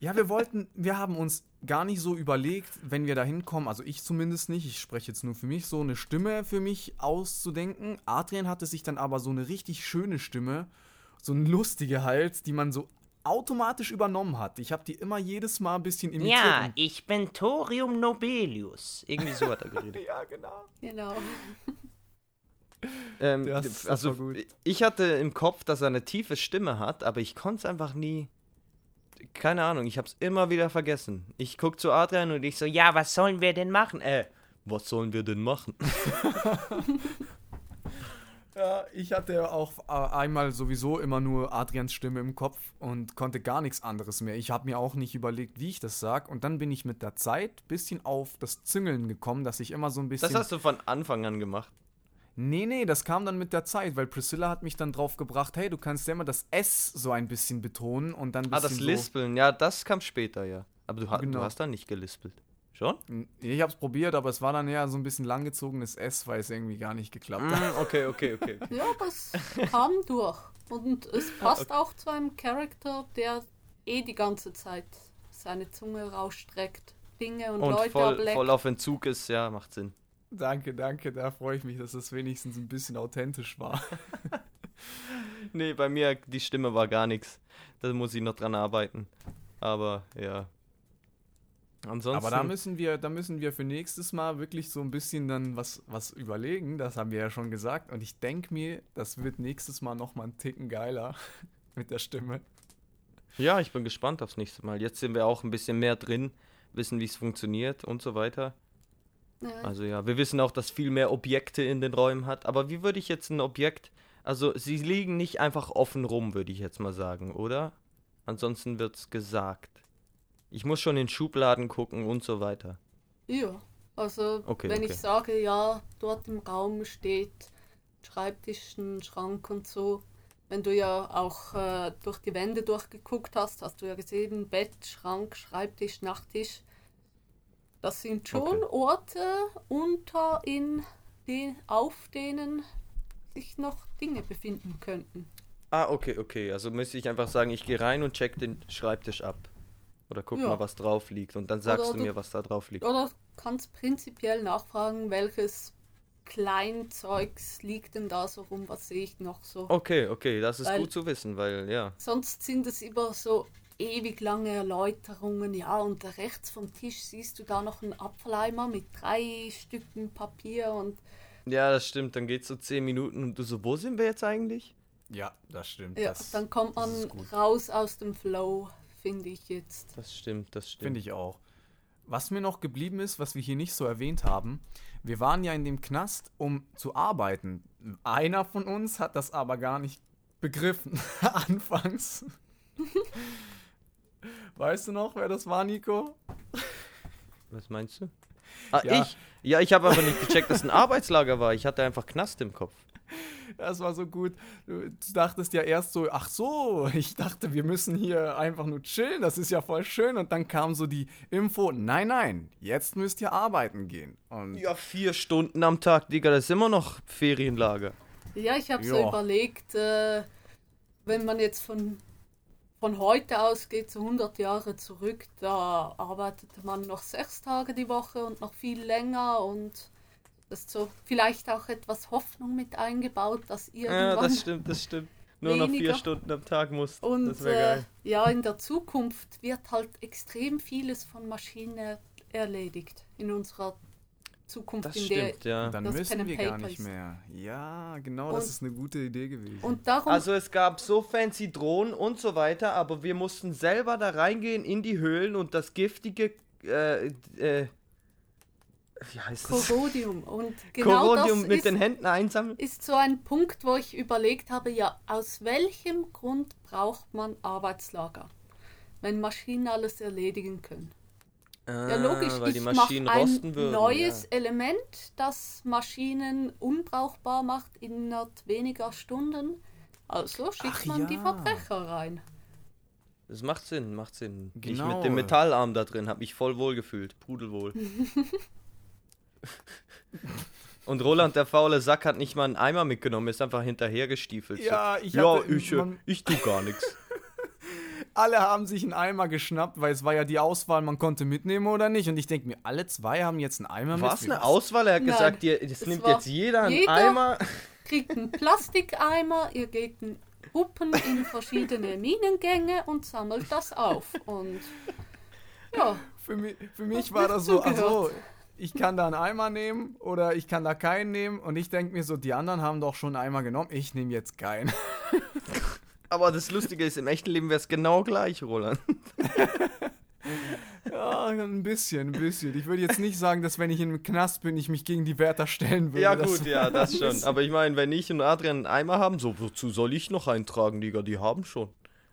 Ja, wir wollten, wir haben uns gar nicht so überlegt, wenn wir da hinkommen, also ich zumindest nicht, ich spreche jetzt nur für mich, so eine Stimme für mich auszudenken. Adrian hatte sich dann aber so eine richtig schöne Stimme, so eine lustige halt, die man so automatisch übernommen hat. Ich habe die immer jedes Mal ein bisschen imitiert. Ja, ich bin Thorium Nobelius. Irgendwie so hat er geredet. ja, genau. genau. Ähm, Das- also, gut. ich hatte im Kopf, dass er eine tiefe Stimme hat, aber ich konnte es einfach nie. Keine Ahnung, ich hab's immer wieder vergessen. Ich guck zu Adrian und ich so, ja, was sollen wir denn machen? Äh, was sollen wir denn machen? Ja, ich hatte auch äh, einmal sowieso immer nur Adrians Stimme im Kopf und konnte gar nichts anderes mehr. Ich habe mir auch nicht überlegt, wie ich das sag. Und dann bin ich mit der Zeit ein bisschen auf das Züngeln gekommen, dass ich immer so ein bisschen. Das hast du von Anfang an gemacht. Nee, nee, das kam dann mit der Zeit, weil Priscilla hat mich dann drauf gebracht, hey, du kannst ja immer das S so ein bisschen betonen und dann ein Ah, bisschen das so, Lispeln, ja, das kam später, ja. Aber du, ha Genau. du hast da nicht gelispelt. Schon? Ich hab's probiert, aber es war dann eher so ein bisschen langgezogenes S, weil es irgendwie gar nicht geklappt hat. Mm, okay, okay, okay. okay. Ja, aber es kam durch. Und es passt auch zu einem Charakter, der eh die ganze Zeit seine Zunge rausstreckt, Dinge und, Und Leute voll, ableckt. voll auf Entzug ist, ja, macht Sinn. Danke, danke, da freue ich mich, dass es wenigstens ein bisschen authentisch war. Nee, bei mir, die Stimme war gar nichts. Da muss ich noch dran arbeiten. Aber, ja. Ansonsten. Aber da müssen wir, da müssen wir für nächstes Mal wirklich so ein bisschen dann was, was überlegen. Das haben wir ja schon gesagt. Und ich denke mir, das wird nächstes Mal noch mal einen Ticken geiler mit der Stimme. Ja, ich bin gespannt aufs nächste Mal. Jetzt sind wir auch ein bisschen mehr drin, wissen, wie es funktioniert und so weiter. Ja. Also ja, wir wissen auch, dass viel mehr Objekte in den Räumen hat. Aber wie würde ich jetzt ein Objekt. Also sie liegen nicht einfach offen rum, würde ich jetzt mal sagen, oder? Ansonsten wird's gesagt. Ich muss schon in Schubladen gucken und so weiter. Ja, also Okay, wenn okay. ich sage, ja, dort im Raum steht Schreibtisch, ein Schrank und so, wenn du ja auch äh, durch die Wände durchgeguckt hast, hast du ja gesehen, Bett, Schrank, Schreibtisch, Nachttisch. Das sind schon Okay. Orte unter in den, auf denen sich noch Dinge befinden könnten. Ah, okay, okay. Also müsste ich einfach sagen, ich gehe rein und check den Schreibtisch ab. Oder guck Ja. mal, was drauf liegt. Und dann sagst Oder du mir, was da drauf liegt. Oder kannst prinzipiell nachfragen, welches Kleinzeugs liegt denn da so rum, was sehe ich noch so. Okay, okay, das ist Weil- gut zu wissen, weil ja. Sonst sind es immer so ewig lange Erläuterungen. Ja, und rechts vom Tisch siehst du da noch einen Apfeleimer mit drei Stücken Papier und Ja, das stimmt. Dann geht's so 10 Minuten und du so, wo sind wir jetzt eigentlich? Ja, das stimmt. ja, das dann kommt man raus aus dem Flow, finde ich jetzt. Das stimmt, das stimmt. Finde ich auch. Was mir noch geblieben ist, was wir hier nicht so erwähnt haben, wir waren ja in dem Knast, um zu arbeiten. Einer von uns hat das aber gar nicht begriffen, anfangs. Weißt du noch, wer das war, Nico? Was meinst du? Ah, Ja. ich? Ja, ich habe aber nicht gecheckt, dass es ein Arbeitslager war. Ich hatte einfach Knast im Kopf. Das war so gut. Du dachtest ja erst so, ach so, ich dachte, wir müssen hier einfach nur chillen, das ist ja voll schön. Und dann kam so die Info, nein, nein, jetzt müsst ihr arbeiten gehen. Und Ja, vier Stunden am Tag, Digga, das ist immer noch Ferienlager. Ja, ich habe so Ja. überlegt, äh, wenn man jetzt von, von heute ausgeht, so 100 Jahre zurück, da arbeitete man noch sechs Tage die Woche und noch viel länger und das ist so vielleicht auch etwas Hoffnung mit eingebaut, dass Ja, irgendwann das stimmt, das stimmt. Nur noch vier Weniger. Stunden am Tag musst. und das wäre äh, geil. ja, in der Zukunft wird halt extrem vieles von Maschinen er erledigt in unserer Zukunft, Das in der stimmt, ja. dann das Pen müssen and wir gar nicht mehr. Ja, genau, das Und- ist eine gute Idee gewesen. und darum Also es gab so fancy Drohnen und so weiter, aber wir mussten selber da reingehen in die Höhlen und das giftige, äh, äh, wie heißt das? Korrodium und genau Korrodium das mit ist, den Händen einsammeln. ist so ein Punkt, wo ich überlegt habe, ja, aus welchem Grund braucht man Arbeitslager, wenn Maschinen alles erledigen können? Ja, logisch, Ah, die ich Maschinen mache ein rosten würden. neues ja. Element, das Maschinen unbrauchbar macht innerhalb weniger Stunden. Also schickt Ach man die ja. Verbrecher rein. Das macht Sinn, macht Sinn. Ich Genau. mit dem Metallarm da drin habe mich voll wohl gefühlt. Pudelwohl. Und Roland, der faule Sack, hat nicht mal einen Eimer mitgenommen, ist einfach hinterhergestiefelt. Ja, ich ja, hatte- ich, man- ich tu gar nichts. alle haben sich einen Eimer geschnappt, weil es war ja die Auswahl, man konnte mitnehmen oder nicht. Und ich denke mir, alle zwei haben jetzt einen Eimer War es mit. eine Auswahl? Er hat Nein, gesagt, ihr, es es nimmt jetzt jeder einen jeder- Eimer. Kriegt einen Plastikeimer, ihr geht in Gruppen in verschiedene Minengänge und sammelt das auf. Und ja, Für mich, für mich war das so, also ich kann da einen Eimer nehmen oder ich kann da keinen nehmen. Und ich denke mir so, die anderen haben doch schon einen Eimer genommen, ich nehme jetzt keinen. Aber das Lustige ist, im echten Leben wäre es genau gleich, Roland. Ja, ein bisschen, ein bisschen. Ich würde jetzt nicht sagen, dass wenn ich im Knast bin, ich mich gegen die Wärter stellen würde. Ja, Das- gut, ja, das schon. Aber ich meine, wenn ich und Adrian einen Eimer haben, so, wozu soll ich noch eintragen, Digga? Die haben schon.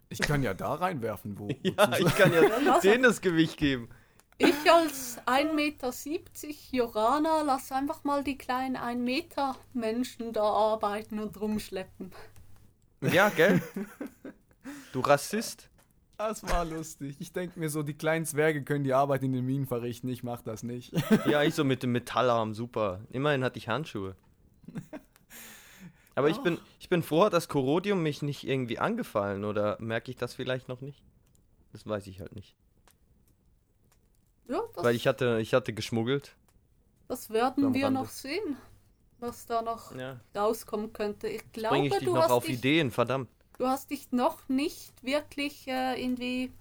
Ich kann ja da reinwerfen, wo. Ja, ich kann ja lass denen das Gewicht geben. ich als 1,70 Meter Jorana lass einfach mal die kleinen 1 Meter Menschen da arbeiten und rumschleppen. Ja, gell? Du Rassist. Das war lustig. Ich denke mir so, die kleinen Zwerge können die Arbeit in den Minen verrichten. Ich mach das nicht. Ja, ich so mit dem Metallarm, super. Immerhin hatte ich Handschuhe. Aber ich bin, ich bin froh, hat das Korrodium mich nicht irgendwie angefallen oder merke ich das vielleicht noch nicht? Das weiß ich halt nicht. Ja, das, Weil ich hatte, ich hatte geschmuggelt. das werden wir Rande. noch sehen, was da noch Ja. rauskommen könnte. Ich glaube, ich dich du, noch hast auf dich, Ideen, verdammt. du hast dich noch nicht wirklich äh, irgendwie,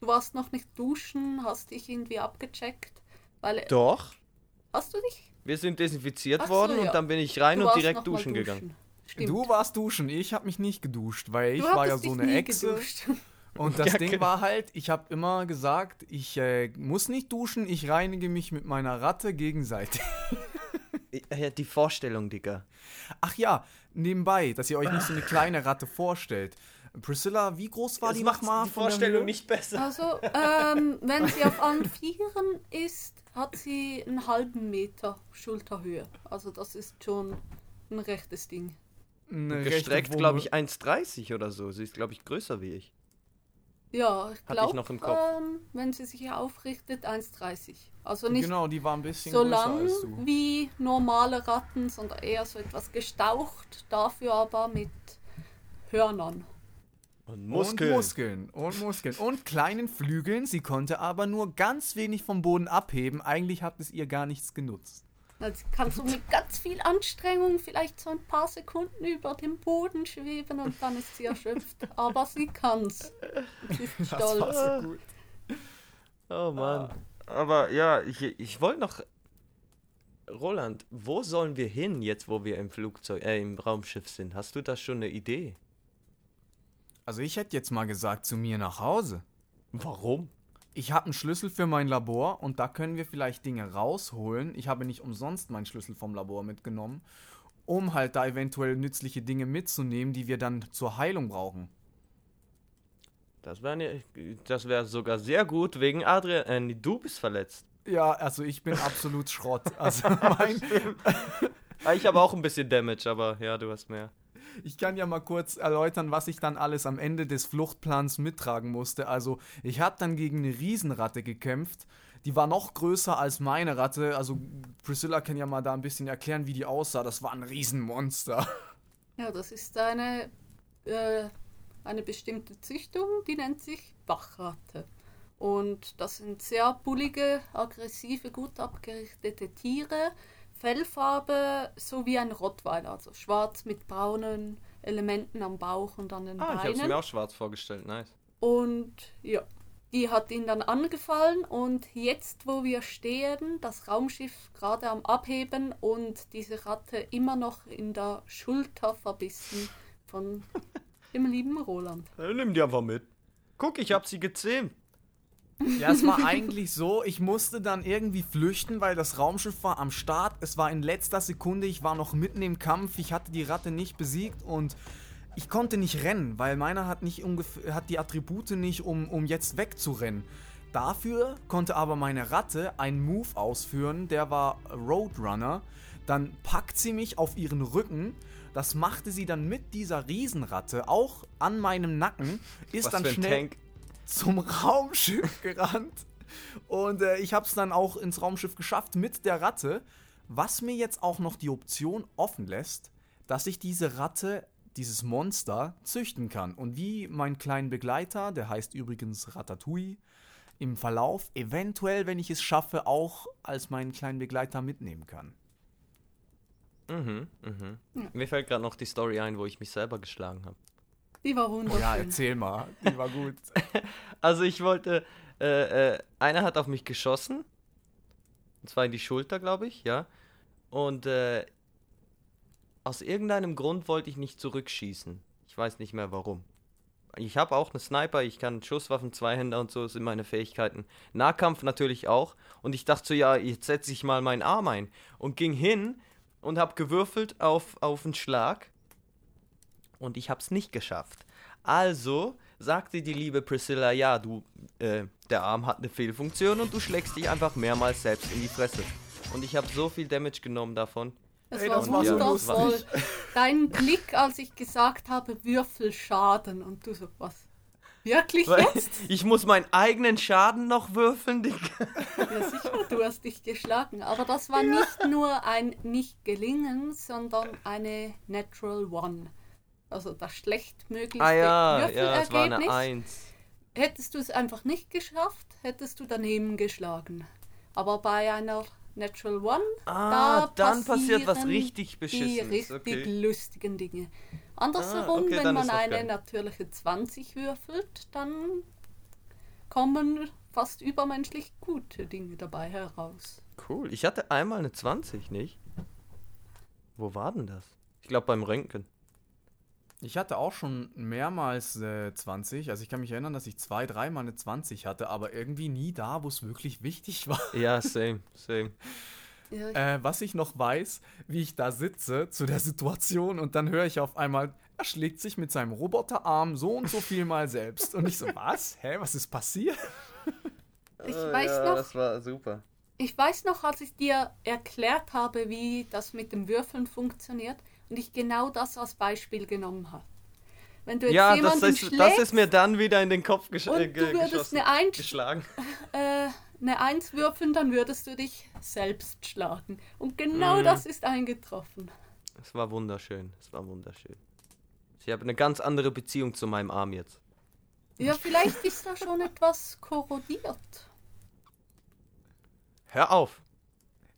du warst noch nicht duschen, hast dich irgendwie abgecheckt, weil, Doch. hast du dich? Wir sind desinfiziert Ach so, worden ja. und dann bin ich rein du und direkt mal duschen gegangen. Stimmt. Du warst duschen, ich habe mich nicht geduscht, weil ich Du war ja so eine Echse. geduscht. Und das Ja, Ding genau. war halt, ich habe immer gesagt, ich äh, muss nicht duschen, ich reinige mich mit meiner Ratte gegenseitig. Ja, die Vorstellung, Digga. Ach ja, nebenbei, dass ihr euch nicht so eine kleine Ratte vorstellt. Priscilla, wie groß war Das die nochmal? die Vorstellung nicht besser. Also, ähm, wenn sie auf allen Vieren ist, hat sie einen halben Meter Schulterhöhe. Also das ist schon ein rechtes Ding. Eine Gestreckt, glaube ich, 1,30 oder so. Sie ist, glaube ich, größer wie ich. Ja, ich glaube, noch im Kopf. ähm, wenn sie sich aufrichtet, 1,30. Also nicht Genau, die war ein bisschen so lang als du. wie normale Ratten, sondern eher so etwas gestaucht, dafür aber mit Hörnern. Und Und Muskeln und Muskeln und kleinen Flügeln. Sie konnte aber nur ganz wenig vom Boden abheben. Eigentlich hat es ihr gar nichts genutzt. Jetzt kannst du mit ganz viel Anstrengung vielleicht so ein paar Sekunden über dem Boden schweben und dann ist sie erschöpft. Aber sie kann's. Sie ist stolz. so gut. Oh Mann. Aber ja, ich, ich wollte noch. Roland, wo sollen wir hin, jetzt wo wir im Flugzeug, äh, im Raumschiff sind? Hast du da schon eine Idee? Also ich hätte jetzt mal gesagt, zu mir nach Hause. Warum? Ich habe einen Schlüssel für mein Labor und da können wir vielleicht Dinge rausholen. Ich habe nicht umsonst meinen Schlüssel vom Labor mitgenommen, um halt da eventuell nützliche Dinge mitzunehmen, die wir dann zur Heilung brauchen. Das wäre das wär sogar sehr gut wegen Adrian. Äh, du bist verletzt. Ja, also ich bin absolut Schrott. Also mein, Ah, ich habe auch ein bisschen Damage, aber ja, du hast mehr. Ich kann ja mal kurz erläutern, was ich dann alles am Ende des Fluchtplans mittragen musste. Also, ich habe dann gegen eine Riesenratte gekämpft. Die war noch größer als meine Ratte. Also, Priscilla kann ja mal da ein bisschen erklären, wie die aussah. Das war ein Riesenmonster. Ja, das ist eine, äh, eine bestimmte Züchtung, die nennt sich Bachratte. Und das sind sehr bullige, aggressive, gut abgerichtete Tiere. Fellfarbe so wie ein Rottweiler, also schwarz mit braunen Elementen am Bauch und an den Ah, ich habe es Beinen. mir auch schwarz vorgestellt. Nice. Und ja, die hat ihn dann angefallen und jetzt, wo wir stehen, das Raumschiff gerade am Abheben und diese Ratte immer noch in der Schulter verbissen von dem lieben Roland. Nimm die einfach mit. Guck, ich habe sie gezähmt. Ja, es war eigentlich so, ich musste dann irgendwie flüchten, weil das Raumschiff war am Start. Es war in letzter Sekunde, ich war noch mitten im Kampf, ich hatte die Ratte nicht besiegt und ich konnte nicht rennen, weil meiner hat nicht ungefähr, hat die Attribute nicht, um, um jetzt wegzurennen. Dafür konnte aber meine Ratte einen Move ausführen, der war Roadrunner. Dann packt sie mich auf ihren Rücken. Das machte sie dann mit dieser Riesenratte auch an meinem Nacken, ist Was dann schnell Tank. Zum Raumschiff gerannt. Und äh, ich habe es dann auch ins Raumschiff geschafft mit der Ratte. Was mir jetzt auch noch die Option offen lässt, dass ich diese Ratte, dieses Monster, züchten kann. Und wie mein kleinen Begleiter, der heißt übrigens Ratatouille, im Verlauf eventuell, wenn ich es schaffe, auch als meinen kleinen Begleiter mitnehmen kann. Mhm, mhm. Mir fällt gerade noch die Story ein, wo ich mich selber geschlagen habe. Die war wunderschön. Ja, erzähl mal. Die war gut. Also ich wollte, äh, äh, einer hat auf mich geschossen. Und zwar in die Schulter, glaube ich, ja. Und äh, aus irgendeinem Grund wollte ich nicht zurückschießen. Ich weiß nicht mehr warum. Ich habe auch eine Sniper, ich kann Schusswaffen, Zweihänder und so sind meine Fähigkeiten. Nahkampf natürlich auch. Und ich dachte so, ja, jetzt setze ich mal meinen Arm ein. Und ging hin und habe gewürfelt auf, auf einen Schlag. Und ich habe es nicht geschafft. Also sagte die liebe Priscilla, ja, du, äh, der Arm hat eine Fehlfunktion und du schlägst dich einfach mehrmals selbst in die Fresse. Und ich habe so viel Damage genommen davon. Es Ey, war das war so wundervoll. lustig. Dein Blick, als ich gesagt habe, Würfelschaden und du so, was? Wirklich Weil jetzt? ich muss meinen eigenen Schaden noch würfeln, Digga. Ja, sicher, du hast dich geschlagen. Aber das war nicht nur ein Nicht-Gelingen, sondern eine Natural One. Also das schlechtmöglichste Ah ja, ja, Würfelergebnis. war eine Eins. Hättest du es einfach nicht geschafft, hättest du daneben geschlagen. Aber bei einer Natural One, Ah, da dann passiert was richtig die Beschissenes. richtig Okay. lustigen Dinge. Andersherum, Ah, okay, wenn man eine geil. natürliche 20 würfelt, dann kommen fast übermenschlich gute Dinge dabei heraus. Cool. Ich hatte einmal eine 20, nicht? Wo war denn das? Ich glaube beim Röntgen. Ich hatte auch schon mehrmals äh, 20. Also ich kann mich erinnern, dass ich zwei, dreimal eine 20 hatte, aber irgendwie nie da, wo es wirklich wichtig war. Ja, same, same. Ja, ich, Äh, was ich noch weiß, wie ich da sitze zu der Situation und dann höre ich auf einmal, er schlägt sich mit seinem Roboterarm so und so viel mal selbst. Und ich so, was? Hä, was ist passiert? ich Oh, weiß ja, noch, Das war super. Ich weiß noch, als ich dir erklärt habe, wie das mit dem Würfeln funktioniert und ich genau das als Beispiel genommen habe. Wenn du jetzt Ja, das jemanden ist, schlägst das ist mir dann wieder in den Kopf gesch und äh, du würdest eine Eins, geschlagen. äh, eine Eins würfeln, dann würdest du dich selbst schlagen. Und genau Mhm. das ist eingetroffen. Es war wunderschön. Es war wunderschön. Ich habe eine ganz andere Beziehung zu meinem Arm jetzt. Ja, vielleicht ist da schon etwas korrodiert. Hör auf.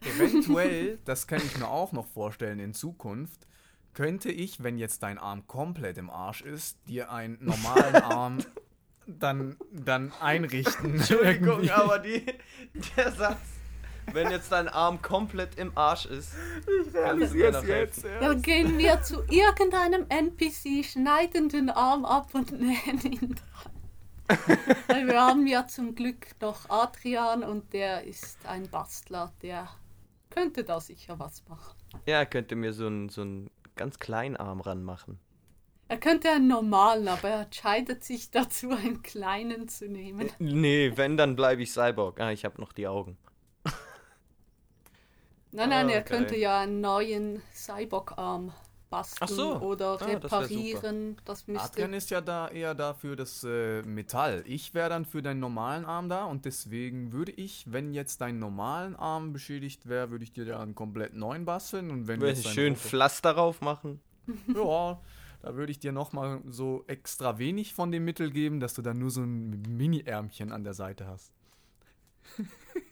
Eventuell, das kann ich mir auch noch vorstellen in Zukunft, könnte ich, wenn jetzt dein Arm komplett im Arsch ist, dir einen normalen Arm dann, dann einrichten. Entschuldigung, irgendwie. aber die, der Satz, wenn jetzt dein Arm komplett im Arsch ist, du mir noch helfen. Dann gehen wir zu irgendeinem NPC, schneiden den Arm ab und nähen ihn dran. Weil wir haben ja zum Glück noch Adrian und der ist ein Bastler, der könnte da sicher was machen. Ja, er könnte mir so einen so einen ganz kleinen Arm ranmachen. Er könnte einen normalen, aber er entscheidet sich dazu, einen kleinen zu nehmen. Nee, wenn, dann bleibe ich Cyborg. Ah, ich habe noch die Augen. Nein, nein, Ah, er okay. könnte ja einen neuen Cyborg-Arm basteln Ach so. oder Ah, das reparieren. Das, müsste. Adrian ist ja da eher dafür das äh, Metall. Ich wäre dann für deinen normalen Arm da und deswegen würde ich, wenn jetzt dein normalen Arm beschädigt wäre, würde ich dir da einen komplett neuen basteln und wenn Würde jetzt ich schön Robo- Pflaster drauf machen. Ja, da würde ich dir nochmal so extra wenig von dem Mittel geben, dass du dann nur so ein Mini-Ärmchen an der Seite hast.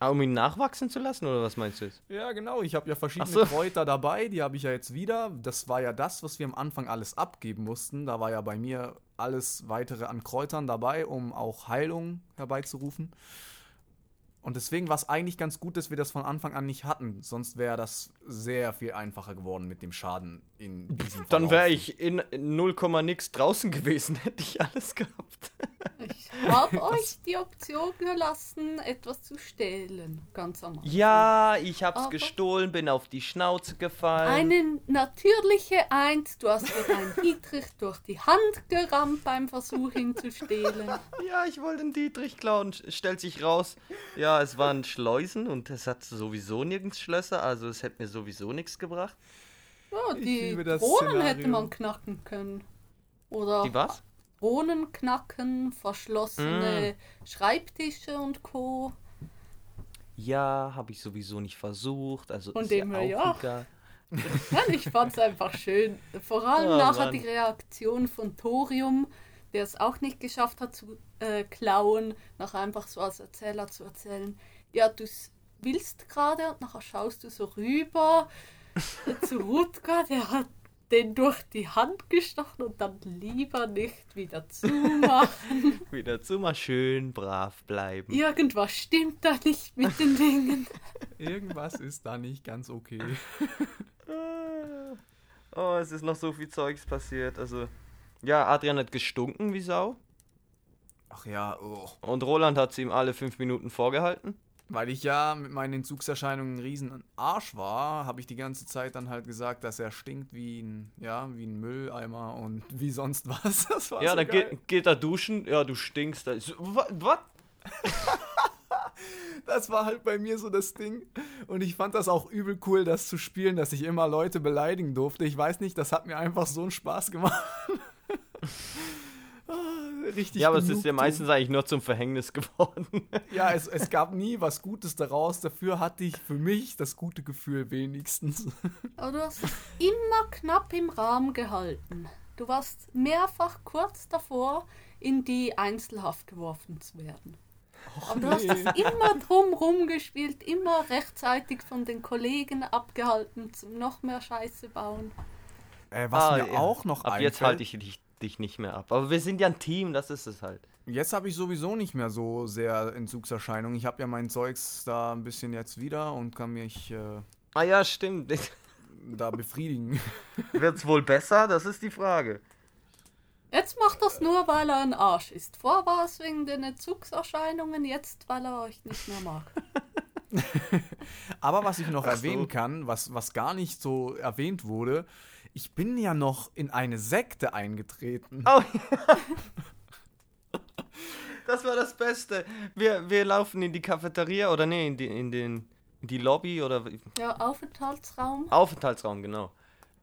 Ah, um ihn nachwachsen zu lassen, oder was meinst du jetzt? Ja, genau. Ich habe ja verschiedene so. Kräuter dabei, die habe ich ja jetzt wieder. Das war ja das, was wir am Anfang alles abgeben mussten. Da war ja bei mir alles weitere an Kräutern dabei, um auch Heilung herbeizurufen. Und deswegen war es eigentlich ganz gut, dass wir das von Anfang an nicht hatten. Sonst wäre das sehr viel einfacher geworden mit dem Schaden in diesem Dann wäre ich in 0, nix draußen gewesen, hätte ich alles gehabt. Ich habe euch die Option gelassen, etwas zu stehlen, ganz am Anfang. Ja, ich hab's Aber- gestohlen, bin auf die Schnauze gefallen. Eine natürliche Eins, du hast dir deinen Dietrich durch die Hand gerammt beim Versuch, ihn zu stehlen. Ja, ich wollte den Dietrich klauen. Stellt sich raus, ja, es waren Schleusen und es hat sowieso nirgends Schlösser, also es hätte mir sowieso nichts gebracht. Ja, die Drohnen hätte man knacken können. Oder Die was? Drohnen knacken, verschlossene Mm. Schreibtische und Co. Ja, habe ich sowieso nicht versucht, also Von ist dem ja ja. egal. Ja, ich fand's einfach schön. Vor allem Oh, nachher Mann. die Reaktion von Thorium, der es auch nicht geschafft hat zu äh, klauen, nachher einfach so als Erzähler zu erzählen. Ja, du willst gerade und nachher schaust du so rüber zu Rutger, der hat den durch die Hand gestochen und dann lieber nicht wieder zumachen. Wieder zu mal schön brav bleiben. Irgendwas stimmt da nicht mit den Dingen. Irgendwas ist da nicht ganz okay. Oh, es ist noch so viel Zeugs passiert. Also, ja, Adrian hat gestunken wie Sau. Ach ja, oh. Und Roland hat sie ihm alle fünf Minuten vorgehalten. Weil ich ja mit meinen Entzugserscheinungen ein riesen Arsch war, habe ich die ganze Zeit dann halt gesagt, dass er stinkt wie ein, ja, wie ein Mülleimer und wie sonst was. Das war ja, so dann geil. geht, geht er duschen. Ja, du stinkst. Was? Das war halt bei mir so das Ding. Und ich fand das auch übel cool, das zu spielen, dass ich immer Leute beleidigen durfte. Ich weiß nicht, das hat mir einfach so einen Spaß gemacht. Richtig Ja, aber es ist ja meistens eigentlich nur zum Verhängnis geworden. Ja, es, es gab nie was Gutes daraus. Dafür hatte ich für mich das gute Gefühl wenigstens. Aber du hast es immer knapp im Rahmen gehalten. Du warst mehrfach kurz davor, in die Einzelhaft geworfen zu werden. Aber du hast nee. es immer drumrum gespielt, immer rechtzeitig von den Kollegen abgehalten, zum noch mehr Scheiße bauen. Äh, was Ah, mir ja. auch noch Ab einfällt, jetzt halte ich dich, dich nicht mehr ab. Aber wir sind ja ein Team, das ist es halt. Jetzt habe ich sowieso nicht mehr so sehr Entzugserscheinungen. Ich habe ja mein Zeugs da ein bisschen jetzt wieder und kann mich äh, Ah ja, stimmt. da befriedigen. Wird's wohl besser? Das ist die Frage. Jetzt macht das nur, weil er ein Arsch ist. Vor war es wegen den Entzugserscheinungen, jetzt weil er euch nicht mehr mag. Aber was ich noch Ach so. erwähnen kann, was, was gar nicht so erwähnt wurde, ich bin ja noch in eine Sekte eingetreten. Oh, ja. Das war das Beste. Wir, wir laufen in die Cafeteria oder nee, in, die, in, den, in die Lobby oder Ja, Aufenthaltsraum. Aufenthaltsraum, genau.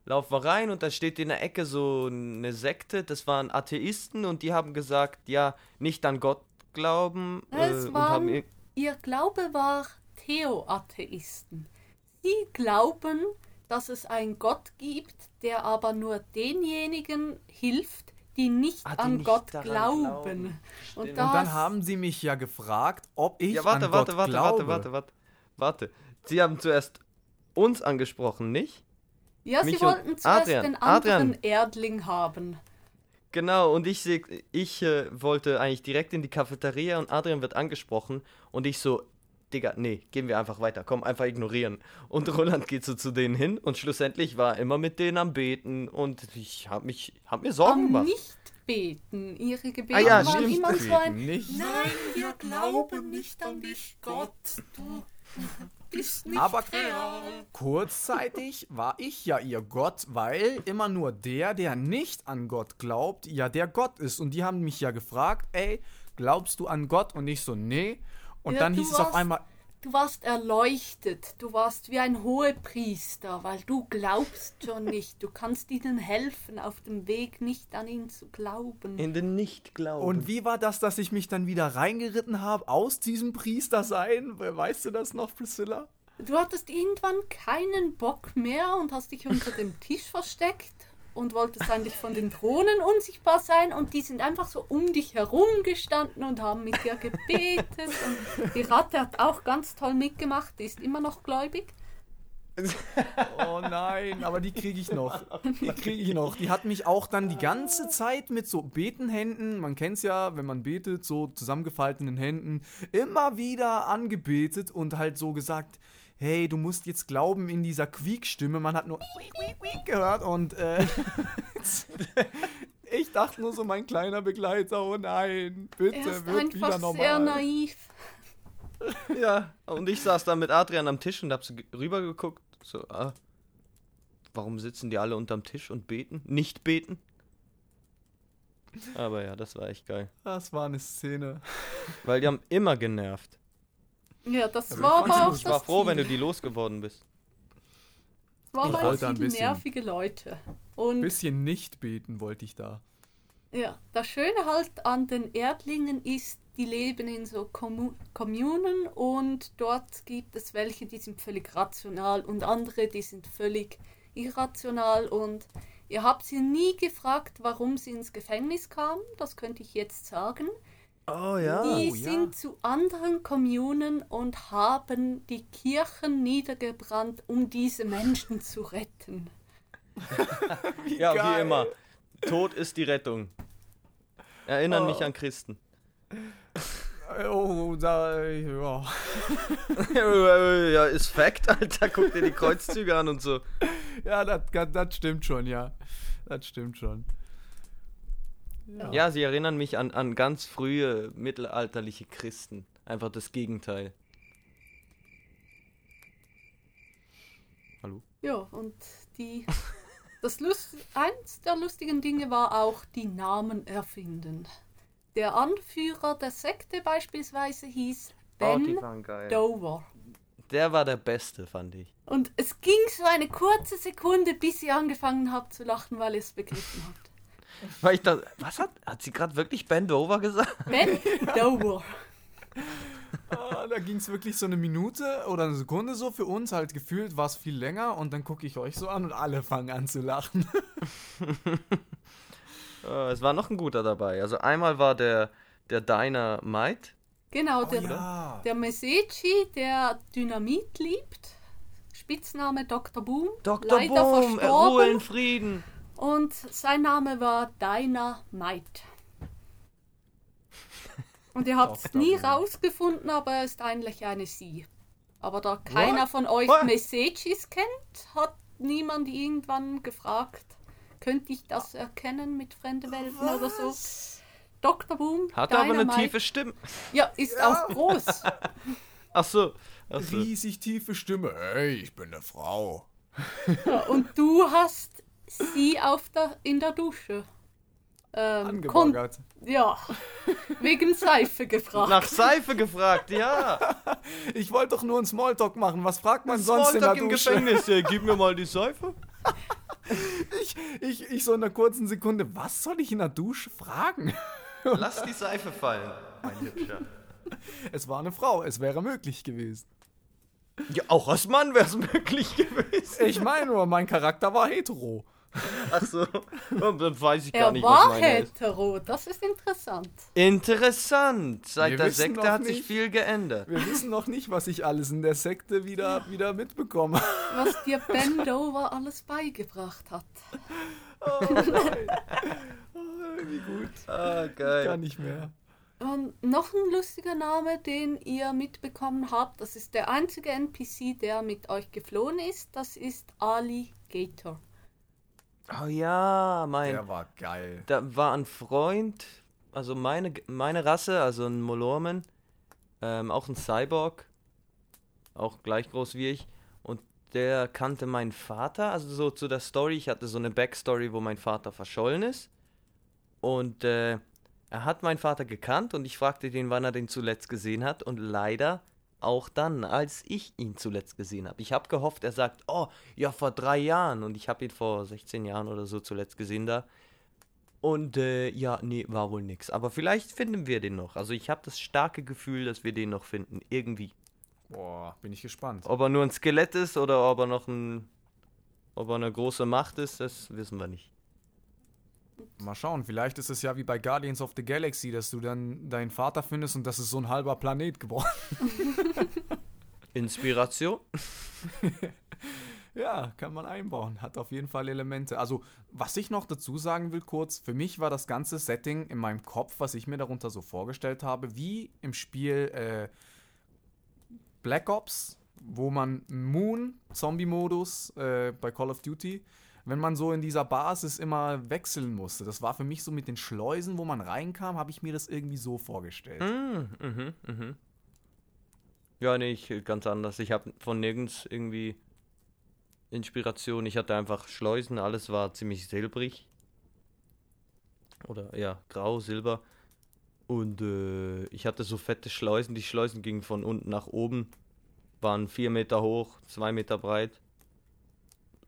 Laufen wir rein und da steht in der Ecke so eine Sekte, das waren Atheisten und die haben gesagt, ja, nicht an Gott glauben. Es äh, und waren- Ihr Glaube war Theo-Atheisten. Sie glauben, dass es einen Gott gibt, der aber nur denjenigen hilft, die nicht Ah, die an nicht Gott glauben. glauben. Und, Und dann haben sie mich ja gefragt, ob ich ja, warte, an warte, Gott warte, glaube. warte, warte, warte, warte. Sie haben zuerst uns angesprochen, nicht? Ja, sie mich und wollten zuerst Adrian. den anderen Adrian. Erdling haben. Genau, und ich, ich äh, wollte eigentlich direkt in die Cafeteria und Adrian wird angesprochen und ich so, Digga, nee, gehen wir einfach weiter, komm, einfach ignorieren. Und Roland geht so zu denen hin und schlussendlich war er immer mit denen am Beten und ich hab mich, hab mir Sorgen Am gemacht. Nicht-Beten. Ihre Gebete Ah ja, waren stimmt. immer so ein Nicht. Nein, wir glauben nicht an dich, Gott. Du bist nicht Aber real. kurzzeitig war ich ja ihr Gott, weil immer nur der, der nicht an Gott glaubt, ja der Gott ist. Und die haben mich ja gefragt, ey, glaubst du an Gott? Und ich so, nee. Und Ja, dann du hieß es auf warst- einmal, Du warst erleuchtet, du warst wie ein Hohepriester, weil du glaubst schon nicht. Du kannst ihnen helfen, auf dem Weg nicht an ihn zu glauben. In den Nicht-Glauben. Und wie war das, dass ich mich dann wieder reingeritten habe aus diesem Priestersein? Weißt du das noch, Priscilla? Du hattest irgendwann keinen Bock mehr und hast dich unter dem Tisch versteckt und wolltest eigentlich von den Drohnen unsichtbar sein und die sind einfach so um dich herum gestanden und haben mit dir gebetet und die Ratte hat auch ganz toll mitgemacht, die ist immer noch gläubig. Oh nein, aber die kriege ich noch. Die kriege ich noch. Die hat mich auch dann die ganze Zeit mit so Betenhänden, man kennt es ja, wenn man betet, so zusammengefalteten Händen, immer wieder angebetet und halt so gesagt, hey, du musst jetzt glauben in dieser Quiekstimme. Man hat nur gehört und äh, ich dachte nur so, mein kleiner Begleiter, oh nein, Er bitte, ist wird wieder einfach normal. sehr naiv. ja, und ich saß da mit Adrian am Tisch und hab so ge- rübergeguckt. So, ah, warum sitzen die alle unterm Tisch und beten? Nicht beten? Aber ja, das war echt geil. Das war eine Szene. Weil die haben immer genervt. Ja, das Aber war ich aber auch Ich war das froh, Ziel. wenn du die losgeworden bist. Es waren Ich halt wollte ein viele bisschen- nervige Leute. Und Bisschen nicht beten wollte ich da. ja, das Schöne halt an den Erdlingen ist, die leben in so Kommu Kommunen und dort gibt es welche, die sind völlig rational und andere, die sind völlig irrational und ihr habt sie nie gefragt, warum sie ins Gefängnis kamen, das könnte ich jetzt sagen. Oh Die Oh, ja. sind zu anderen Kommunen und haben die Kirchen niedergebrannt, um diese Menschen zu retten. Ja, wie geil. immer. Tod ist die Rettung. Erinnern Oh. mich an Christen. Oh, da, ja. ja, ist Fact, Alter. Guck dir die Kreuzzüge an und so. Ja, das, das stimmt schon, ja. Das stimmt schon. Ja, sie erinnern mich an, an ganz frühe mittelalterliche Christen. Einfach das Gegenteil. Hallo? Ja, und die. Das Lust, eins der lustigen Dinge war auch die Namen erfinden. Der Anführer der Sekte beispielsweise hieß Oh, Ben geil. Dover. Der war der Beste, fand ich. Und es ging so eine kurze Sekunde, bis ihr angefangen habt zu lachen, weil ihr es begriffen habt. Weil ich dachte, was hat, hat sie gerade wirklich Bend Over gesagt? Ben Dover. Ah, da ging es wirklich so eine Minute oder eine Sekunde so. Für uns halt gefühlt war es viel länger und dann gucke ich euch so an und alle fangen an zu lachen. Äh, es war noch ein guter dabei. Also einmal war der, der Dynamite. Genau, der, ja. der Mesechi, der Dynamit liebt. Spitzname Dr. Boom. Dr. Leider Boom, Ruhe in verstorben. Frieden. Und sein Name war Dynamite. Und ihr habt es nie rausgefunden, aber er ist eigentlich eine Sie. Aber da keiner What? von euch What? Messagis kennt, hat niemand irgendwann gefragt, könnte ich das erkennen mit fremden Welten oder so? Dr. Boom. Hat aber eine tiefe Stimme. Ja, ist auch groß. Ach so. Ach so. Riesig tiefe Stimme. Hey, ich bin eine Frau. Ja, und du hast sie auf der, in der Dusche. Ähm, Angebaggert. ja, wegen Seife gefragt. Nach Seife gefragt, ja. Ich wollte doch nur einen Smalltalk machen. Was fragt man sonst in der Smalltalk im Dusche? Gefängnis. Ja, gib mir mal die Seife. Ich, ich, ich so in einer kurzen Sekunde, was soll ich in der Dusche fragen? Lass die Seife fallen, mein Hübscher. Es war eine Frau, es wäre möglich gewesen. Ja, auch als Mann wäre es möglich gewesen. Ich meine nur, mein Charakter war hetero. Ach so. Dann weiß ich gar er nicht, was war meine ist. hetero, das ist interessant. Interessant. Seit Wir der Sekte hat sich nicht. viel geändert. Wir wissen noch nicht, was ich alles in der Sekte wieder, wieder mitbekomme. Was dir Ben Dover alles beigebracht hat. Oh, nein. Oh, wie gut. Ah, Gar geil. nicht mehr. Und noch ein lustiger Name, den ihr mitbekommen habt, das ist der einzige NPC, der mit euch geflohen ist, das ist Alligator. Oh ja, mein. Der war geil. Da war ein Freund, also meine, meine Rasse, also ein Molorman, ähm, auch ein Cyborg, auch gleich groß wie ich. Und der kannte meinen Vater, also so zu der Story. Ich hatte so eine Backstory, wo mein Vater verschollen ist. Und äh, er hat meinen Vater gekannt und ich fragte den, wann er den zuletzt gesehen hat. Und leider auch dann, als ich ihn zuletzt gesehen habe. Ich habe gehofft, er sagt, oh, ja, vor drei Jahren. Und ich habe ihn vor 16 Jahren oder so zuletzt gesehen da. Und äh, ja, nee, war wohl nix. Aber vielleicht finden wir den noch. Also ich habe das starke Gefühl, dass wir den noch finden. Irgendwie. Boah, bin ich gespannt. Ob er nur ein Skelett ist oder ob er noch ein. Ob er eine große Macht ist, das wissen wir nicht. Mal schauen, vielleicht ist es ja wie bei Guardians of the Galaxy, dass du dann deinen Vater findest und das ist so ein halber Planet geworden. Inspiration? Ja, kann man einbauen. Hat auf jeden Fall Elemente. Also, was ich noch dazu sagen will, kurz, für mich war das ganze Setting in meinem Kopf, was ich mir darunter so vorgestellt habe, wie im Spiel äh, Black Ops, wo man Moon, Zombie-Modus äh, bei Call of Duty, wenn man so in dieser Basis immer wechseln musste. Das war für mich so mit den Schleusen, wo man reinkam, habe ich mir das irgendwie so vorgestellt. Mm, mhm, mhm. Ja, nee, ich ganz anders. Ich habe von nirgends irgendwie Inspiration. Ich hatte einfach Schleusen, alles war ziemlich silbrig. Oder ja, grau, silber. Und äh, ich hatte so fette Schleusen. Die Schleusen gingen von unten nach oben. Waren vier Meter hoch, zwei Meter breit.